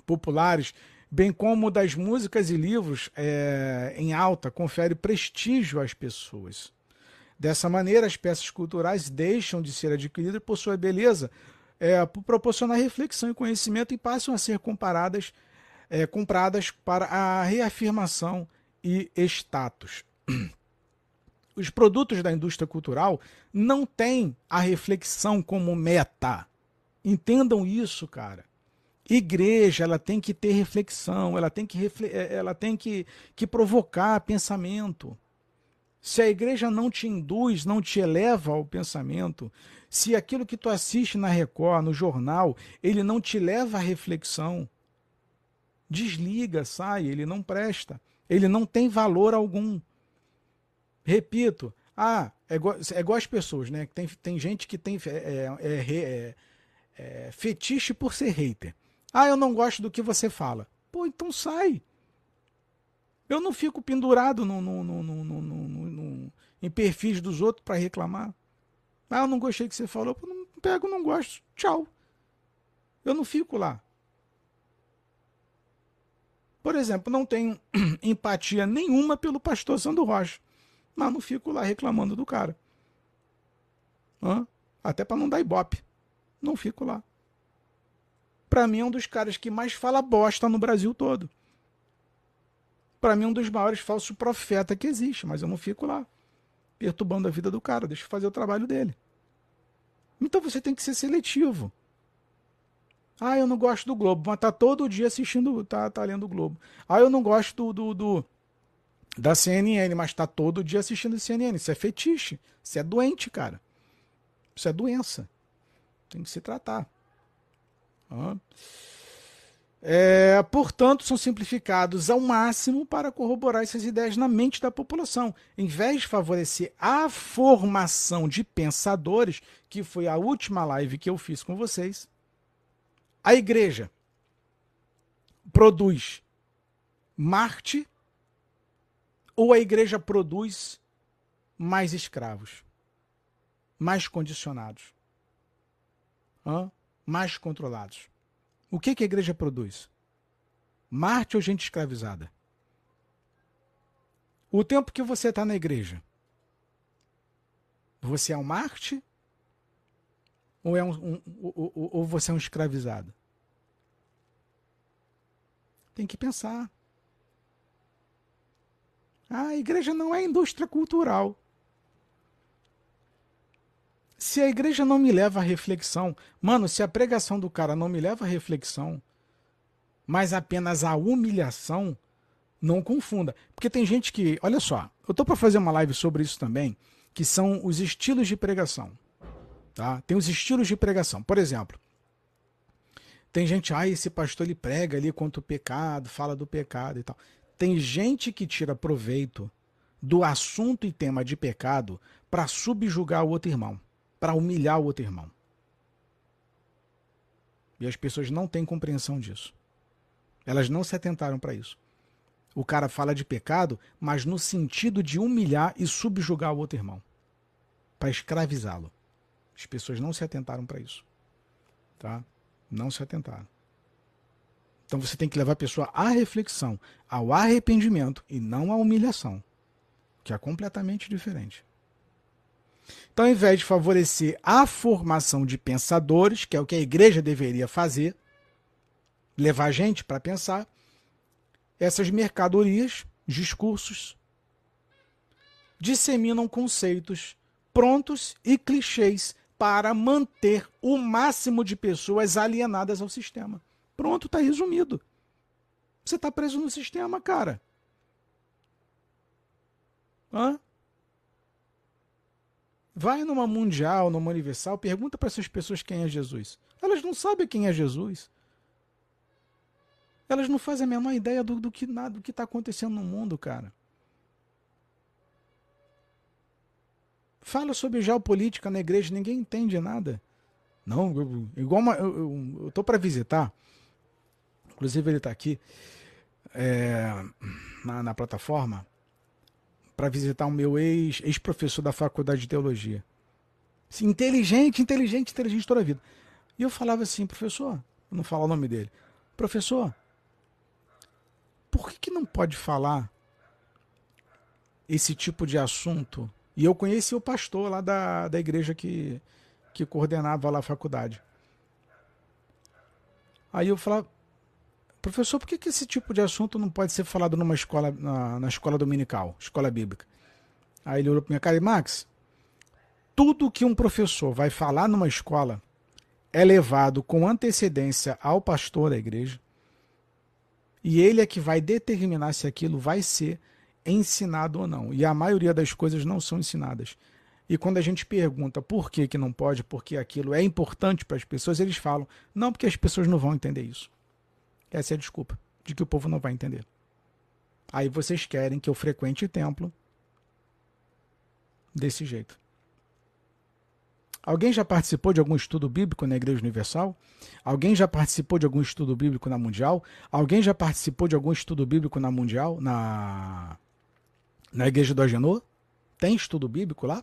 S1: populares, bem como das músicas e livros é, em alta, confere prestígio às pessoas. Dessa maneira, as peças culturais deixam de ser adquiridas por sua beleza, é, por proporcionar reflexão e conhecimento e passam a ser comparadas, é, compradas para a reafirmação e status. os produtos da indústria cultural não têm a reflexão como meta. Entendam isso, cara. Igreja, ela tem que ter reflexão, ela tem que, eh, ela tem que, que provocar pensamento. Se a igreja não te induz, não te eleva ao pensamento, se aquilo que tu assiste na Record, no jornal, ele não te leva à reflexão, Desliga, sai, ele não presta. Ele não tem valor algum. Repito, ah, é igual, é igual as pessoas, né? Tem, tem gente que tem é, é, é, é, é fetiche por ser hater. Ah, eu não gosto do que você fala. Pô, então sai. Eu não fico pendurado no, no, no, no em perfis dos outros para reclamar. Ah, eu não gostei que você falou. Eu não pego, não gosto. Tchau. Eu não fico lá. Por exemplo, não tenho empatia nenhuma pelo pastor Sandro Rocha. Mas não fico lá reclamando do cara. Hã? Até para não dar ibope. Não fico lá. Para mim é um dos caras que mais fala bosta no Brasil todo para mim, um dos maiores falsos profetas que existe, mas eu não fico lá perturbando a vida do cara, deixa eu fazer o trabalho dele. Então você tem que ser seletivo. Ah, eu não gosto do Globo, mas tá todo dia assistindo, tá, tá lendo o Globo. Ah, eu não gosto do, do, do da CNN, mas tá todo dia assistindo CNN. Isso é fetiche, isso é doente, cara. Isso é doença. Tem que se tratar. É, portanto, são simplificados ao máximo para corroborar essas ideias na mente da população, em vez de favorecer a formação de pensadores, que foi a última live que eu fiz com vocês. A igreja produz Marte ou a igreja produz mais escravos, mais condicionados, mais controlados? O que, que a igreja produz? Marte ou gente escravizada? O tempo que você está na igreja, você é um Marte? Ou, é um, um, ou, ou você é um escravizado? Tem que pensar. A igreja não é indústria cultural se a igreja não me leva à reflexão, mano, se a pregação do cara não me leva à reflexão, mas apenas à humilhação, não confunda. Porque tem gente que, olha só, eu tô para fazer uma live sobre isso também, que são os estilos de pregação. Tá? Tem os estilos de pregação. Por exemplo, tem gente, ah, esse pastor ele prega ali contra o pecado, fala do pecado e tal. Tem gente que tira proveito do assunto e tema de pecado para subjugar o outro irmão para humilhar o outro irmão. E as pessoas não têm compreensão disso. Elas não se atentaram para isso. O cara fala de pecado, mas no sentido de humilhar e subjugar o outro irmão, para escravizá-lo. As pessoas não se atentaram para isso. Tá? Não se atentaram. Então você tem que levar a pessoa à reflexão, ao arrependimento e não à humilhação, que é completamente diferente. Então, ao invés de favorecer a formação de pensadores, que é o que a igreja deveria fazer, levar a gente para pensar, essas mercadorias, discursos, disseminam conceitos prontos e clichês para manter o máximo de pessoas alienadas ao sistema. Pronto, está resumido. Você está preso no sistema, cara. Hã? Vai numa mundial, numa universal, pergunta para essas pessoas quem é Jesus. Elas não sabem quem é Jesus. Elas não fazem a menor ideia do, do que nada do que está acontecendo no mundo, cara. Fala sobre geopolítica na igreja, ninguém entende nada. Não, eu, igual uma, eu, eu, eu tô para visitar. Inclusive ele está aqui é, na, na plataforma para visitar o meu ex-professor ex da faculdade de teologia. Assim, inteligente, inteligente, inteligente toda a vida. E eu falava assim, professor, não falar o nome dele, professor, por que, que não pode falar esse tipo de assunto? E eu conheci o pastor lá da, da igreja que, que coordenava lá a faculdade. Aí eu falava, professor, por que, que esse tipo de assunto não pode ser falado numa escola, na, na escola dominical, escola bíblica? Aí ele olhou para minha cara e, Max, tudo que um professor vai falar numa escola é levado com antecedência ao pastor da igreja e ele é que vai determinar se aquilo vai ser ensinado ou não. E a maioria das coisas não são ensinadas. E quando a gente pergunta por que, que não pode, porque aquilo é importante para as pessoas, eles falam, não, porque as pessoas não vão entender isso. Essa é a desculpa. de que o povo não vai entender. Aí vocês querem que eu frequente templo desse jeito. Alguém já participou de algum estudo bíblico na Igreja Universal? Alguém já participou de algum estudo bíblico na Mundial? Alguém já participou de algum estudo bíblico na Mundial, na na Igreja do Agenor? Tem estudo bíblico lá?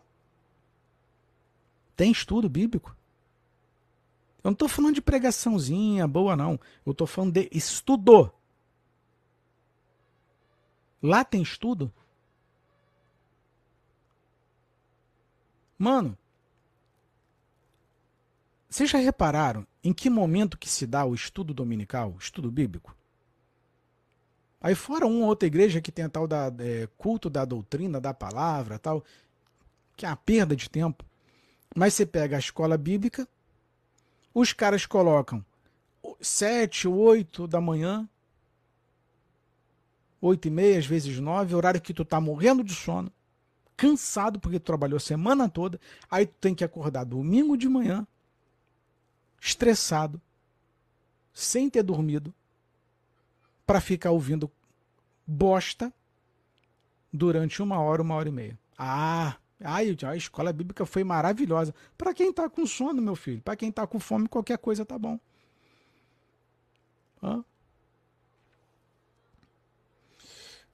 S1: Tem estudo bíblico? Eu não estou falando de pregaçãozinha boa, não. Eu estou falando de estudo. Lá tem estudo? Mano, vocês já repararam em que momento que se dá o estudo dominical, estudo bíblico? Aí fora uma outra igreja que tem a tal da é, culto da doutrina, da palavra, tal, que é uma perda de tempo. Mas você pega a escola bíblica, os caras colocam sete, oito da manhã, oito e meia, às vezes nove, horário que tu tá morrendo de sono, cansado porque tu trabalhou a semana toda, aí tu tem que acordar domingo de manhã, estressado, sem ter dormido, para ficar ouvindo bosta durante uma hora, uma hora e meia. Ah, ai, a escola bíblica foi maravilhosa. Para quem está com sono, meu filho, para quem está com fome, qualquer coisa tá bom. Hã?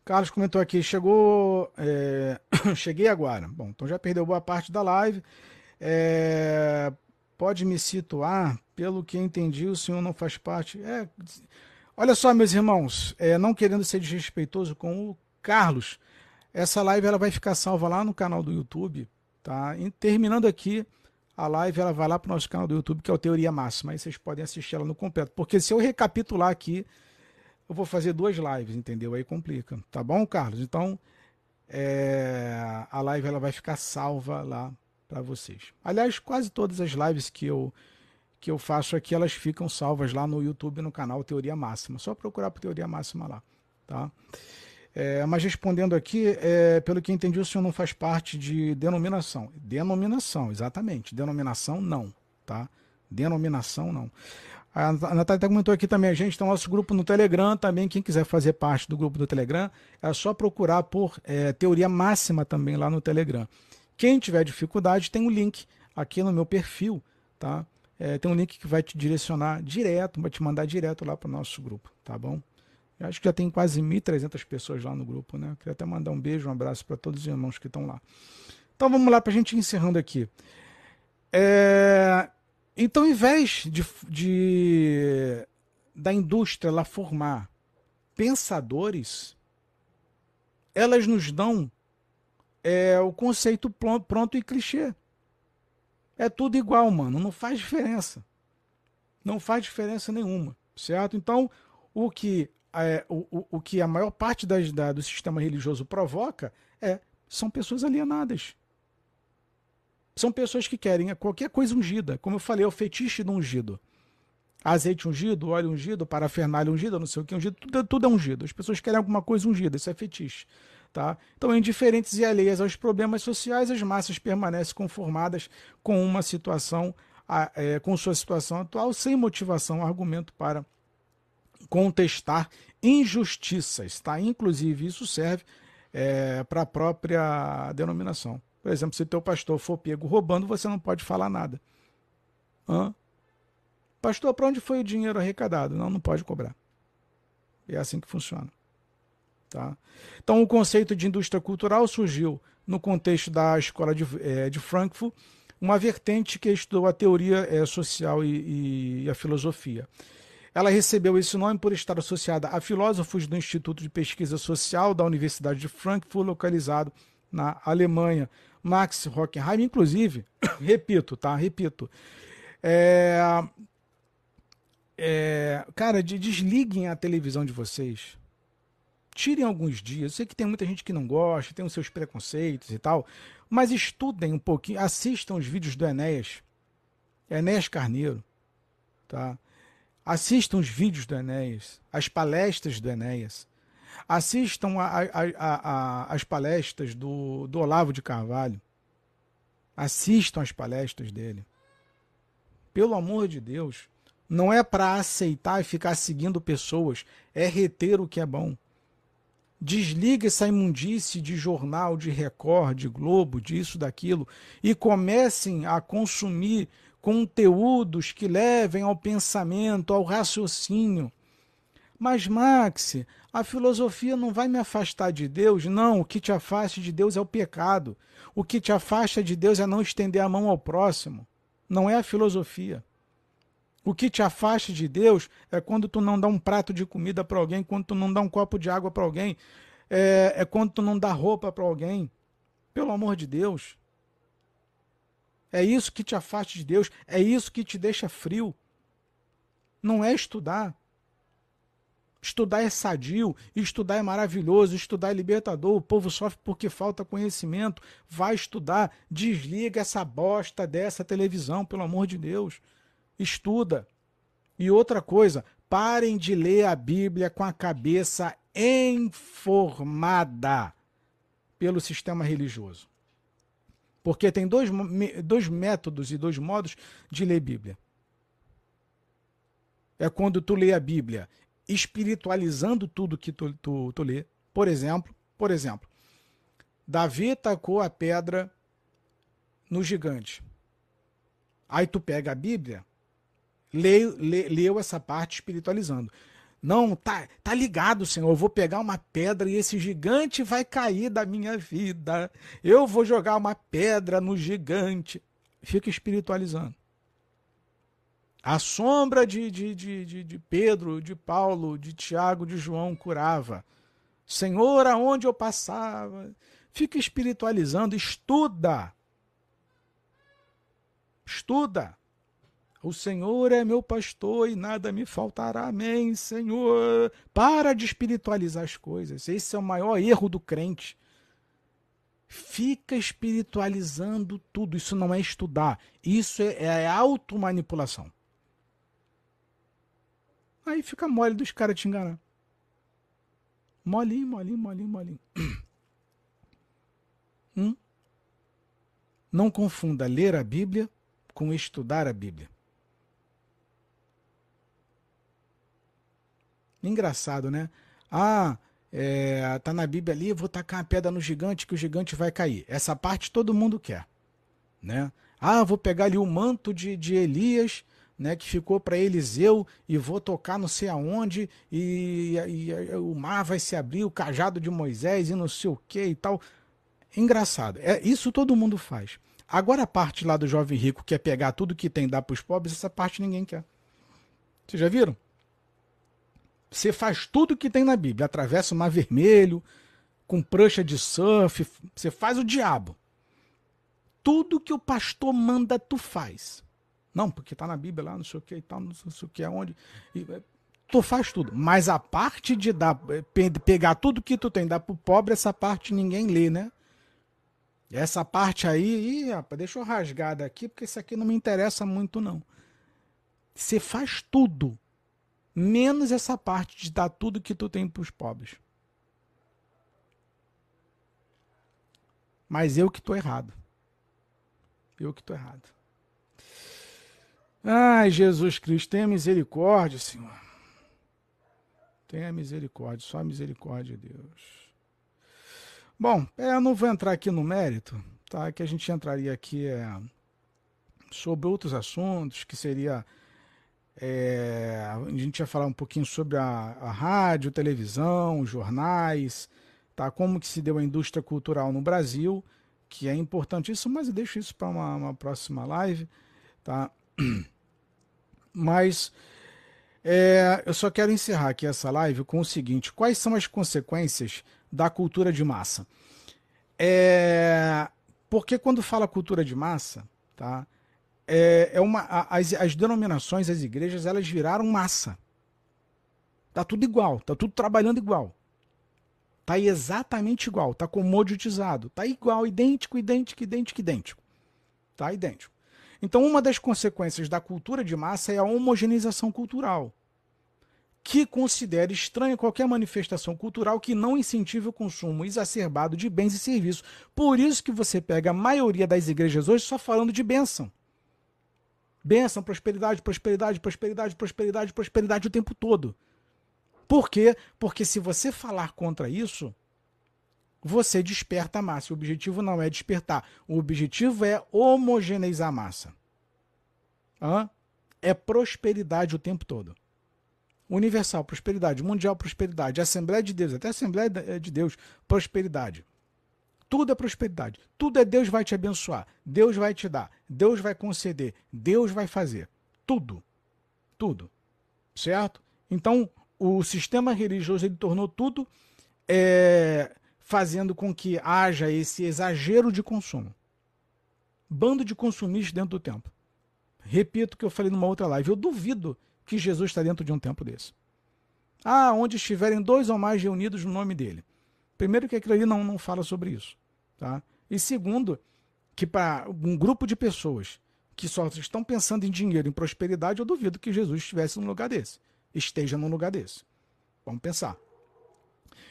S1: Carlos comentou aqui, chegou. É... Cheguei agora. Bom, então já perdeu boa parte da live. É pode me situar? Pelo que entendi, o senhor não faz parte. É, olha só, meus irmãos, é, não querendo ser desrespeitoso com o Carlos, essa live ela vai ficar salva lá no canal do YouTube, tá? E terminando aqui a live, ela vai lá para o nosso canal do YouTube, que é o Teoria Máxima. Aí vocês podem assistir ela no completo. Porque se eu recapitular aqui, eu vou fazer duas lives, entendeu? Aí complica. Tá bom, Carlos? Então, é, a live ela vai ficar salva lá para vocês. Aliás, quase todas as lives que eu que eu faço aqui, elas ficam salvas lá no YouTube, no canal Teoria Máxima. Só procurar por Teoria Máxima lá, tá? É, mas respondendo aqui, é, pelo que entendi, o senhor não faz parte de denominação. Denominação, exatamente. Denominação, não, tá? Denominação, não. A Natália comentou aqui também, a gente tem o nosso grupo no Telegram também. Quem quiser fazer parte do grupo do Telegram, é só procurar por é, Teoria Máxima também lá no Telegram. Quem tiver dificuldade, tem um link aqui no meu perfil, tá? É, tem um link que vai te direcionar direto, vai te mandar direto lá para o nosso grupo, tá bom? Eu acho que já tem quase 1.300 pessoas lá no grupo, né? Eu queria até mandar um beijo, um abraço para todos os irmãos que estão lá. Então vamos lá para a gente encerrando aqui. É... Então, ao invés de, de, da indústria lá formar pensadores, elas nos dão é o conceito pronto e clichê. É tudo igual, mano. Não faz diferença. Não faz diferença nenhuma, certo? Então, o que, é, o, o, que a maior parte das, da, do sistema religioso provoca é são pessoas alienadas. São pessoas que querem qualquer coisa ungida. Como eu falei, é o fetiche do ungido. Azeite ungido, óleo ungido, parafernália ungida, não sei o que ungido, tudo, tudo é ungido. As pessoas querem alguma coisa ungida, isso é fetiche. Tá? Então, indiferentes e alheias aos problemas sociais, as massas permanecem conformadas com uma situação, é, com sua situação atual, sem motivação, argumento para contestar injustiças. Tá? Inclusive, isso serve é, para a própria denominação. Por exemplo, se teu pastor for pego roubando, você não pode falar nada. Hã? Pastor, para onde foi o dinheiro arrecadado? Não, não pode cobrar. É assim que funciona. Tá? Então, o conceito de indústria cultural surgiu no contexto da escola de, é, de Frankfurt, uma vertente que estudou a teoria é, social e, e, a filosofia. Ela recebeu esse nome por estar associada a filósofos do Instituto de Pesquisa Social da Universidade de Frankfurt, localizado na Alemanha. Max Hockenheim, inclusive, repito, tá? Repito. É, é, cara, de, desliguem a televisão de vocês tirem alguns dias. Eu sei que tem muita gente que não gosta, tem os seus preconceitos e tal, mas estudem um pouquinho, assistam os vídeos do Enéas, Enéas Carneiro, tá? Assistam os vídeos do Enéas, as palestras do Enéas. Assistam a, a, a, as palestras do, do Olavo de Carvalho. Assistam as palestras dele. Pelo amor de Deus, Não é para aceitar e ficar seguindo pessoas, é reter o que é bom. Desliga essa imundície de jornal, de Record, de Globo, disso, daquilo, e comecem a consumir conteúdos que levem ao pensamento, ao raciocínio. Mas, Max, a filosofia não vai me afastar de Deus? Não, o que te afasta de Deus é o pecado. O que te afasta de Deus é não estender a mão ao próximo. Não é a filosofia. O que te afasta de Deus é quando tu não dá um prato de comida para alguém, quando tu não dá um copo de água para alguém, é, é, quando tu não dá roupa para alguém. Pelo amor de Deus. É isso que te afasta de Deus, é isso que te deixa frio. Não é estudar. Estudar é sadio, estudar é maravilhoso, estudar é libertador. O povo sofre porque falta conhecimento. Vai estudar, desliga essa bosta dessa televisão, pelo amor de Deus estuda. E outra coisa, parem de ler a Bíblia com a cabeça informada pelo sistema religioso. Porque tem dois, dois métodos e dois modos de ler Bíblia. É quando tu lê a Bíblia espiritualizando tudo que tu, tu, tu lê. Por exemplo, por exemplo, Davi tacou a pedra no gigante. Aí tu pega a Bíblia leu, leu essa parte espiritualizando. Não, tá, tá ligado, Senhor. Eu vou pegar uma pedra e esse gigante vai cair da minha vida. Eu vou jogar uma pedra no gigante. Fica espiritualizando. A sombra de, de, de, de, de Pedro, de Paulo, de Tiago, de João curava. Senhor, aonde eu passava. Fica espiritualizando, estuda. Estuda. O Senhor é meu pastor e nada me faltará. Amém, Senhor. Para de espiritualizar as coisas. Esse é o maior erro do crente. Fica espiritualizando tudo. Isso não é estudar. Isso é, é automanipulação. Aí fica mole dos caras te enganar. Molinho, molinho, molinho, molinho. Hum? Não confunda ler a Bíblia com estudar a Bíblia. Engraçado, né? Ah, é, tá na Bíblia ali, vou tacar uma pedra no gigante que o gigante vai cair. Essa parte todo mundo quer, né? Ah, vou pegar ali o manto de, de Elias, né, que ficou para Eliseu e vou tocar não sei aonde e, e, e, o mar vai se abrir, o cajado de Moisés e não sei o que e tal. Engraçado. É isso todo mundo faz. Agora a parte lá do jovem rico que é pegar tudo que tem e dar para os pobres, essa parte ninguém quer. Vocês já viram? Você faz tudo que tem na Bíblia. Atravessa o mar vermelho, com prancha de surf. Você faz o diabo. Tudo que o pastor manda, tu faz. Não, porque tá na Bíblia lá, não sei o que e tal, não sei o que aonde. É, tu faz tudo. Mas a parte de dar, é, pegar tudo que tu tem e dar pro pobre, essa parte ninguém lê, né? Essa parte aí, ih, rapaz, deixa eu rasgar daqui, porque isso aqui não me interessa muito, não. Você faz tudo menos essa parte de dar tudo que tu tem para os pobres. Mas eu que estou errado. Eu que estou errado. Ai, Jesus Cristo, tenha misericórdia, Senhor. Tenha misericórdia, só misericórdia de Deus. Bom, é, eu não vou entrar aqui no mérito, tá? Que a gente entraria aqui é, sobre outros assuntos, que seria é, a gente ia falar um pouquinho sobre a, a rádio, televisão, jornais, tá? como que se deu a indústria cultural no Brasil, que é importantíssimo, mas eu deixo isso para uma, uma, próxima live. Tá? Mas é, eu só quero encerrar aqui essa live com o seguinte: quais são as consequências da cultura de massa? É, porque quando fala cultura de massa, tá? É, é uma, as, as denominações, as igrejas, elas viraram massa. Tá tudo igual, tá tudo trabalhando igual. Tá exatamente igual, tá comoditizado, tá igual, idêntico, idêntico, idêntico, idêntico. Tá idêntico. Então, uma das consequências da cultura de massa é a homogeneização cultural, que considera estranha qualquer manifestação cultural que não incentive o consumo exacerbado de bens e serviços. Por isso que você pega a maioria das igrejas hoje só falando de bênção Benção, prosperidade, prosperidade, prosperidade, prosperidade, prosperidade o tempo todo. Por quê? Porque se você falar contra isso, você desperta a massa. O objetivo não é despertar. O objetivo é homogeneizar a massa. Hã? É prosperidade o tempo todo. Universal, prosperidade. Mundial, prosperidade. Assembleia de Deus, até Assembleia de Deus, prosperidade. Tudo é prosperidade. Tudo é Deus vai te abençoar. Deus vai te dar. Deus vai conceder. Deus vai fazer. Tudo. Tudo. Certo? Então, o sistema religioso ele tornou tudo é, fazendo com que haja esse exagero de consumo. Bando de consumistas dentro do templo. Repito o que eu falei numa outra live. Eu duvido que Jesus está dentro de um tempo desse. Ah, onde estiverem dois ou mais reunidos no nome dele. Primeiro, que aquilo ali não, não fala sobre isso. Tá? E segundo, que para um grupo de pessoas que só estão pensando em dinheiro, em prosperidade, eu duvido que Jesus estivesse num lugar desse. Esteja num lugar desse. Vamos pensar.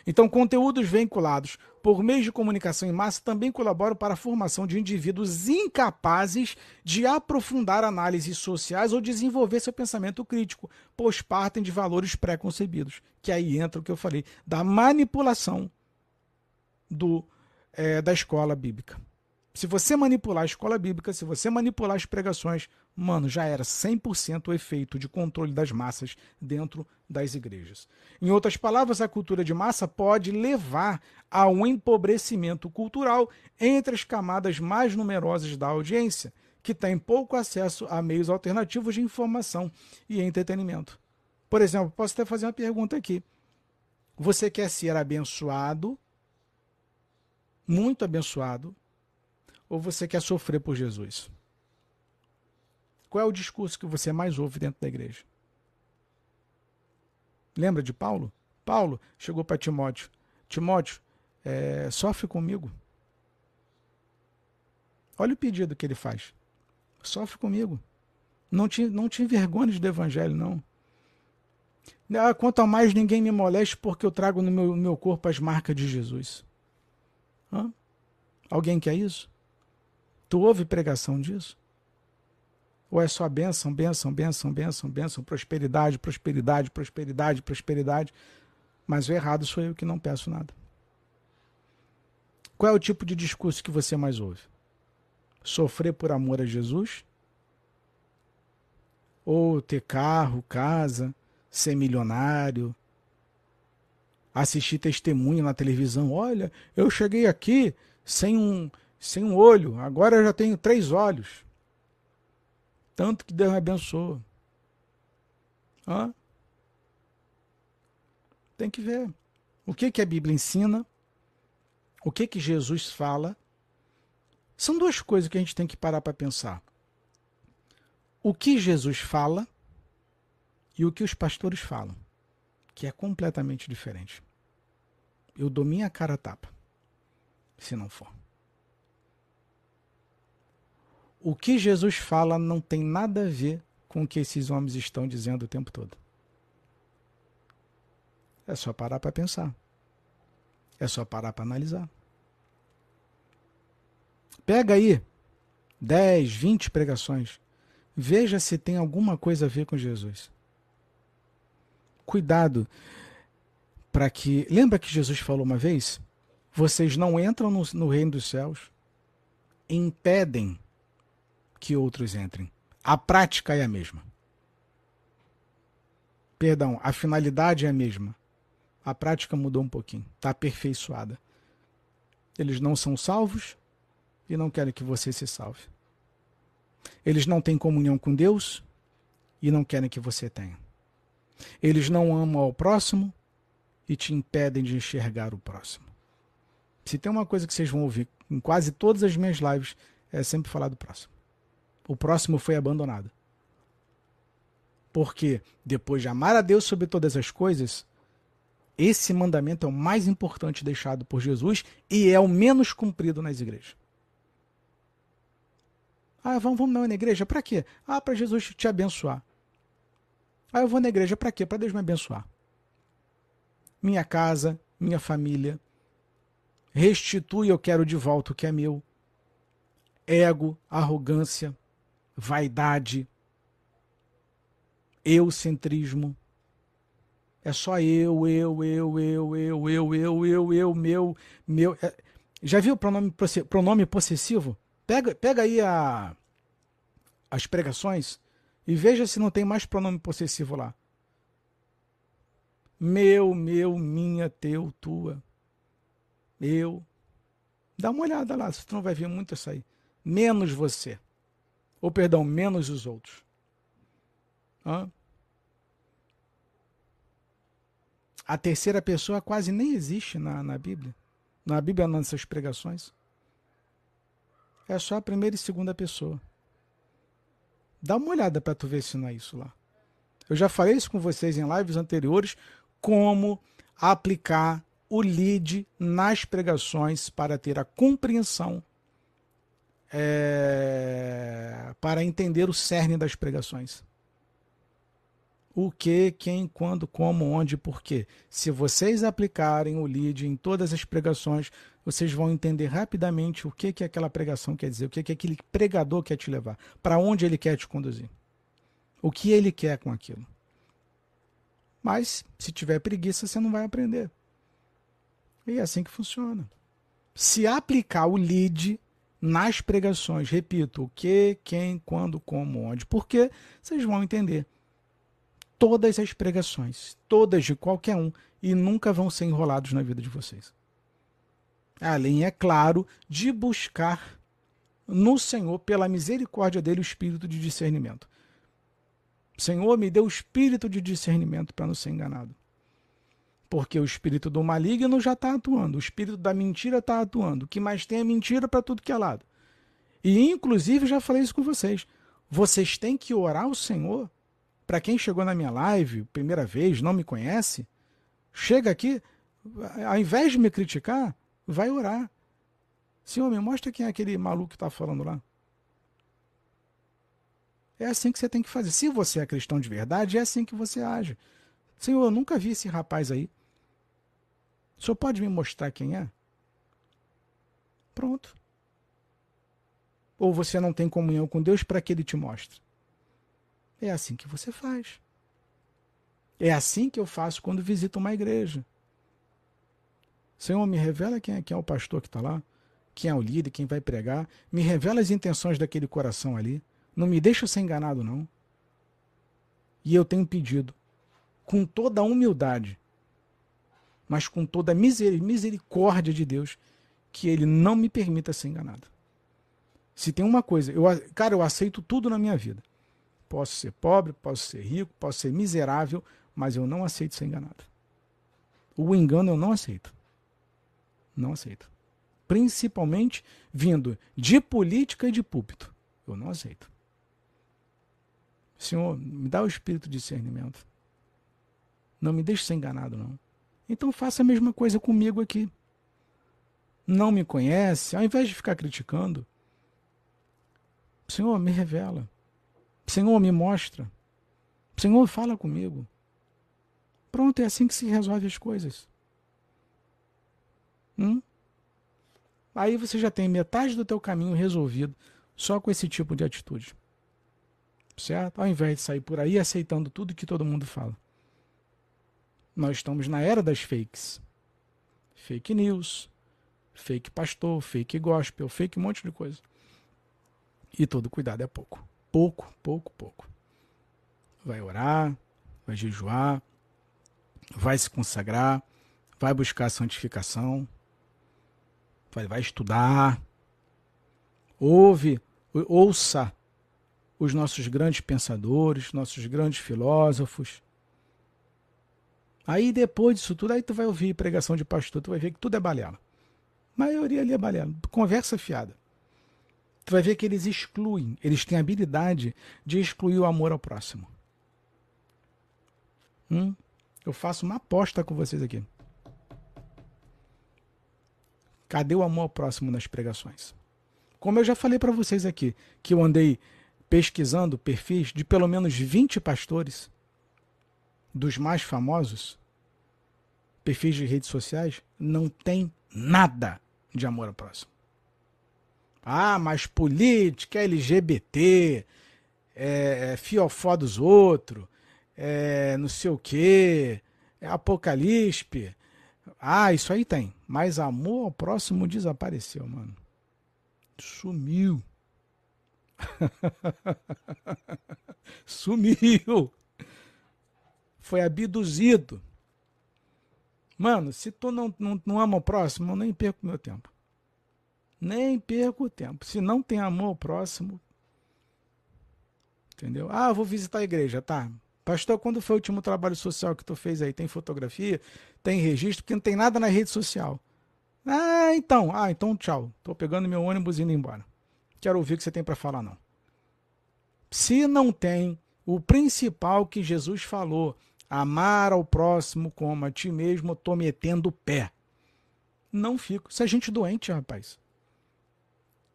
S1: Então, conteúdos vinculados por meios de comunicação em massa também colaboram para a formação de indivíduos incapazes de aprofundar análises sociais ou desenvolver seu pensamento crítico, pois partem de valores pré-concebidos. Que aí entra o que eu falei, da manipulação do, é, da escola bíblica. Se você manipular a escola bíblica, se você manipular as pregações, mano, já era 100% o efeito de controle das massas dentro das igrejas. Em outras palavras, a cultura de massa pode levar a um empobrecimento cultural entre as camadas mais numerosas da audiência, que tem pouco acesso a meios alternativos de informação e entretenimento. Por exemplo, posso até fazer uma pergunta aqui. Você quer ser abençoado, muito abençoado, ou você quer sofrer por Jesus? Qual é o discurso que você mais ouve dentro da igreja? Lembra de Paulo? Paulo chegou para Timóteo: Timóteo, é, sofre comigo. Olha o pedido que ele faz. Sofre comigo. Não te, não te envergonhes do evangelho, não. Ah, quanto a mais ninguém me moleste, porque eu trago no meu, no meu corpo as marcas de Jesus. Hã? Alguém quer isso? Tu ouve pregação disso? Ou é só bênção, bênção, bênção, bênção, bênção, prosperidade, prosperidade, prosperidade, prosperidade? Mas o errado sou eu que não peço nada. Qual é o tipo de discurso que você mais ouve? Sofrer por amor a Jesus? Ou ter carro, casa, ser milionário? Assistir testemunho na televisão? Olha, eu cheguei aqui sem um, sem um olho, agora eu já tenho três olhos. Tanto que Deus me abençoa. Hã? Tem que ver. O que, que a Bíblia ensina? O que, que Jesus fala? São duas coisas que a gente tem que parar para pensar. O que Jesus fala e o que os pastores falam, que é completamente diferente. Eu dou minha cara a tapa, se não for. o que Jesus fala não tem nada a ver com o que esses homens estão dizendo o tempo todo. É só parar para pensar. É só parar para analisar. Pega aí 10, 20 pregações. Veja se tem alguma coisa a ver com Jesus. Cuidado para que. Lembra que Jesus falou uma vez? Vocês não entram no, no reino dos céus, impedem que outros entrem. A prática é a mesma. Perdão, a finalidade é a mesma. A prática mudou um pouquinho, está aperfeiçoada. Eles não são salvos e não querem que você se salve. Eles não têm comunhão com Deus e não querem que você tenha. Eles não amam ao próximo e te impedem de enxergar o próximo. Se tem uma coisa que vocês vão ouvir em quase todas as minhas lives, é sempre falar do próximo o próximo foi abandonado. Porque depois de amar a Deus sobre todas as coisas, esse mandamento é o mais importante deixado por Jesus e é o menos cumprido nas igrejas. Ah, vamos, vamos na igreja, para quê? Ah, para Jesus te abençoar. Ah, eu vou na igreja para quê? Para Deus me abençoar. Minha casa, minha família. Restitui, eu quero de volta o que é meu. Ego, arrogância, vaidade, eucentrismo. É só eu, eu, eu, eu, eu, eu, eu, eu, eu, meu, meu. É... Já viu o pronome, pronome possessivo? Pega, pega aí a, as pregações e veja se não tem mais pronome possessivo lá. Meu, meu, minha, teu, tua. Eu. Dá uma olhada lá, você não vai ver muito isso aí. Menos você. Ou, perdão, menos os outros. Hã? A terceira pessoa quase nem existe na, na Bíblia. Na Bíblia, não, nessas pregações. É só a primeira e segunda pessoa. Dá uma olhada para tu ver se não é isso lá. Eu já falei isso com vocês em lives anteriores, como aplicar o lead nas pregações para ter a compreensão, é, para entender o cerne das pregações. O que, quem, quando, como, onde, por quê. Se vocês aplicarem o lead em todas as pregações, vocês vão entender rapidamente o que, que aquela pregação quer dizer, o que, que aquele pregador quer te levar, para onde ele quer te conduzir, o que ele quer com aquilo. Mas, se tiver preguiça, você não vai aprender. E é assim que funciona. Se aplicar o lead nas pregações, repito, o que, quem, quando, como, onde, porque vocês vão entender todas as pregações, todas de qualquer um, e nunca vão ser enrolados na vida de vocês. Além, é claro, de buscar no Senhor, pela misericórdia dele, o espírito de discernimento. Senhor, me dê o espírito de discernimento para não ser enganado. Porque o espírito do maligno já está atuando, o espírito da mentira está atuando. O que mais tem é mentira para tudo que é lado. E, inclusive, já falei isso com vocês. Vocês têm que orar ao Senhor. Para quem chegou na minha live, primeira vez, não me conhece, chega aqui, ao invés de me criticar, vai orar. Senhor, me mostra quem é aquele maluco que está falando lá. É assim que você tem que fazer. Se você é cristão de verdade, é assim que você age. Senhor, eu nunca vi esse rapaz aí. O senhor pode me mostrar quem é? Pronto. Ou você não tem comunhão com Deus para que ele te mostre? É assim que você faz. É assim que eu faço quando visito uma igreja. Senhor, me revela quem é, quem é o pastor que está lá, quem é o líder, quem vai pregar. Me revela as intenções daquele coração ali. Não me deixa ser enganado, não. E eu tenho pedido, com toda a humildade, mas com toda a misericórdia de Deus, que Ele não me permita ser enganado. Se tem uma coisa, eu, cara, eu aceito tudo na minha vida. Posso ser pobre, posso ser rico, posso ser miserável, mas eu não aceito ser enganado. O engano eu não aceito. Não aceito. Principalmente vindo de política e de púlpito. Eu não aceito. Senhor, me dá o espírito de discernimento. Não me deixe ser enganado, não. Então faça a mesma coisa comigo aqui. Não me conhece, ao invés de ficar criticando, Senhor, me revela. Senhor, me mostra. Senhor, fala comigo. Pronto, é assim que se resolve as coisas. Hum? Aí você já tem metade do teu caminho resolvido só com esse tipo de atitude. Certo? Ao invés de sair por aí aceitando tudo que todo mundo fala. Nós estamos na era das fakes. Fake news, fake pastor, fake gospel, fake um monte de coisa. E todo cuidado é pouco. Pouco, pouco, pouco. Vai orar, vai jejuar, vai se consagrar, vai buscar santificação, vai, vai estudar, ouve, ouça os nossos grandes pensadores, nossos grandes filósofos, Aí depois disso tudo, aí tu vai ouvir pregação de pastor, tu vai ver que tudo é balela. A maioria ali é balela. Conversa fiada. Tu vai ver que eles excluem, eles têm habilidade de excluir o amor ao próximo. Hum? Eu faço uma aposta com vocês aqui. Cadê o amor ao próximo nas pregações? Como eu já falei para vocês aqui, que eu andei pesquisando perfis de pelo menos 20 pastores dos mais famosos, perfis de redes sociais, não tem nada de amor ao próximo. Ah, mas política, LGBT, é, é, fiofó dos outros, é não sei o que, é apocalipse. Ah, isso aí tem. Mas amor ao próximo desapareceu, mano. Sumiu. Sumiu. Foi abduzido. Mano, se tu não, não, não ama o próximo, eu nem perco meu tempo. Nem perco tempo. Se não tem amor ao próximo. Entendeu? Ah, vou visitar a igreja, tá? Pastor, quando foi o último trabalho social que tu fez aí? Tem fotografia? Tem registro? Porque não tem nada na rede social. Ah, então. Ah, então tchau. Tô pegando meu ônibus e indo embora. Quero ouvir o que você tem para falar, não. Se não tem o principal que Jesus falou, amar ao próximo como a ti mesmo, eu tô metendo o pé. Não fico. Isso é gente doente, rapaz.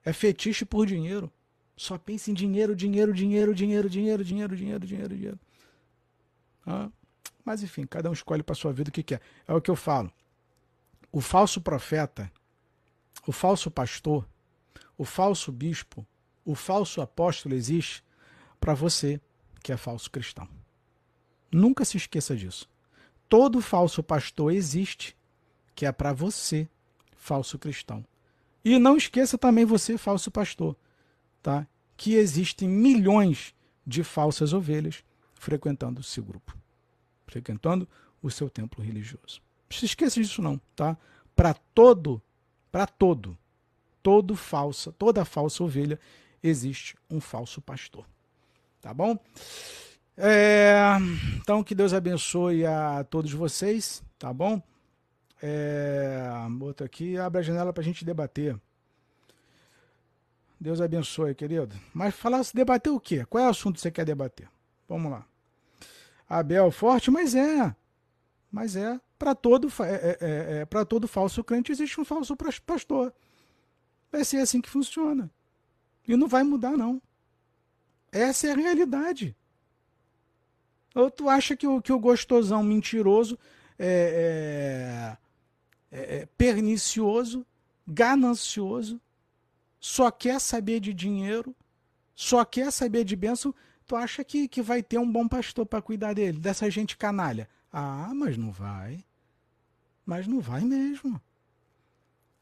S1: É fetiche por dinheiro. Só pensa em dinheiro, dinheiro, dinheiro, dinheiro, dinheiro, dinheiro, dinheiro, dinheiro, dinheiro. Ah, mas enfim, cada um escolhe para sua vida o que quer. É o que eu falo. O falso profeta, o falso pastor, o falso bispo, o falso apóstolo existe para você que é falso cristão. Nunca se esqueça disso. Todo falso pastor existe que é para você, falso cristão. E não esqueça também você, falso pastor, tá? Que existem milhões de falsas ovelhas frequentando o seu grupo, frequentando o seu templo religioso. Não se esqueça disso não, tá? Para todo, para todo, todo falsa, toda falsa ovelha existe um falso pastor. Tá bom? É, então que Deus abençoe a todos vocês, tá bom? É, outro aqui, abre a janela para a gente debater. Deus abençoe, querido. Mas falar se debater o quê? Qual é o assunto que você quer debater? Vamos lá. Abel forte, mas é. Mas é. Para todo, é, é, é, é todo falso crente existe um falso pastor. Vai ser assim que funciona. E não vai mudar, não. Essa é a realidade. Ou tu acha que o, que o gostosão mentiroso é, é, é, é pernicioso, ganancioso, só quer saber de dinheiro, só quer saber de bênção, tu acha que, que vai ter um bom pastor para cuidar dele, dessa gente canalha? Ah, mas não vai. Mas não vai mesmo.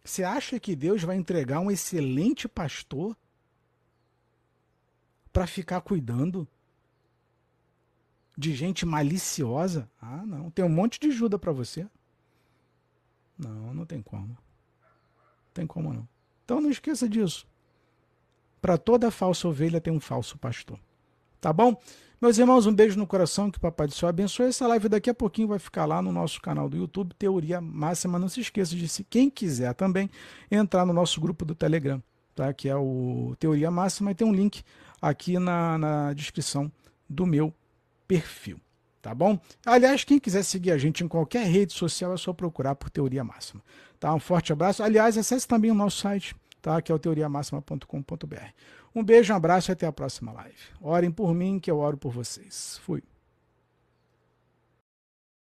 S1: Você acha que Deus vai entregar um excelente pastor para ficar cuidando de gente maliciosa? Ah, não. Tem um monte de ajuda para você. Não, não tem como. Não tem como não. Então não esqueça disso. Para toda falsa ovelha tem um falso pastor. Tá bom? Meus irmãos, um beijo no coração, que o Papai do Céu abençoe. Essa live daqui a pouquinho vai ficar lá no nosso canal do YouTube, Teoria Máxima. Não se esqueça de, se quem quiser também, entrar no nosso grupo do Telegram, tá? que é o Teoria Máxima, e tem um link aqui na, na descrição do meu perfil. Tá bom? Aliás, quem quiser seguir a gente em qualquer rede social é só procurar por Teoria Máxima. Tá? Um forte abraço. Aliás, acesse também o nosso site, tá? que é o teoriamáxima.com.br. Um beijo, um abraço e até a próxima live. Orem por mim, que eu oro por vocês. Fui.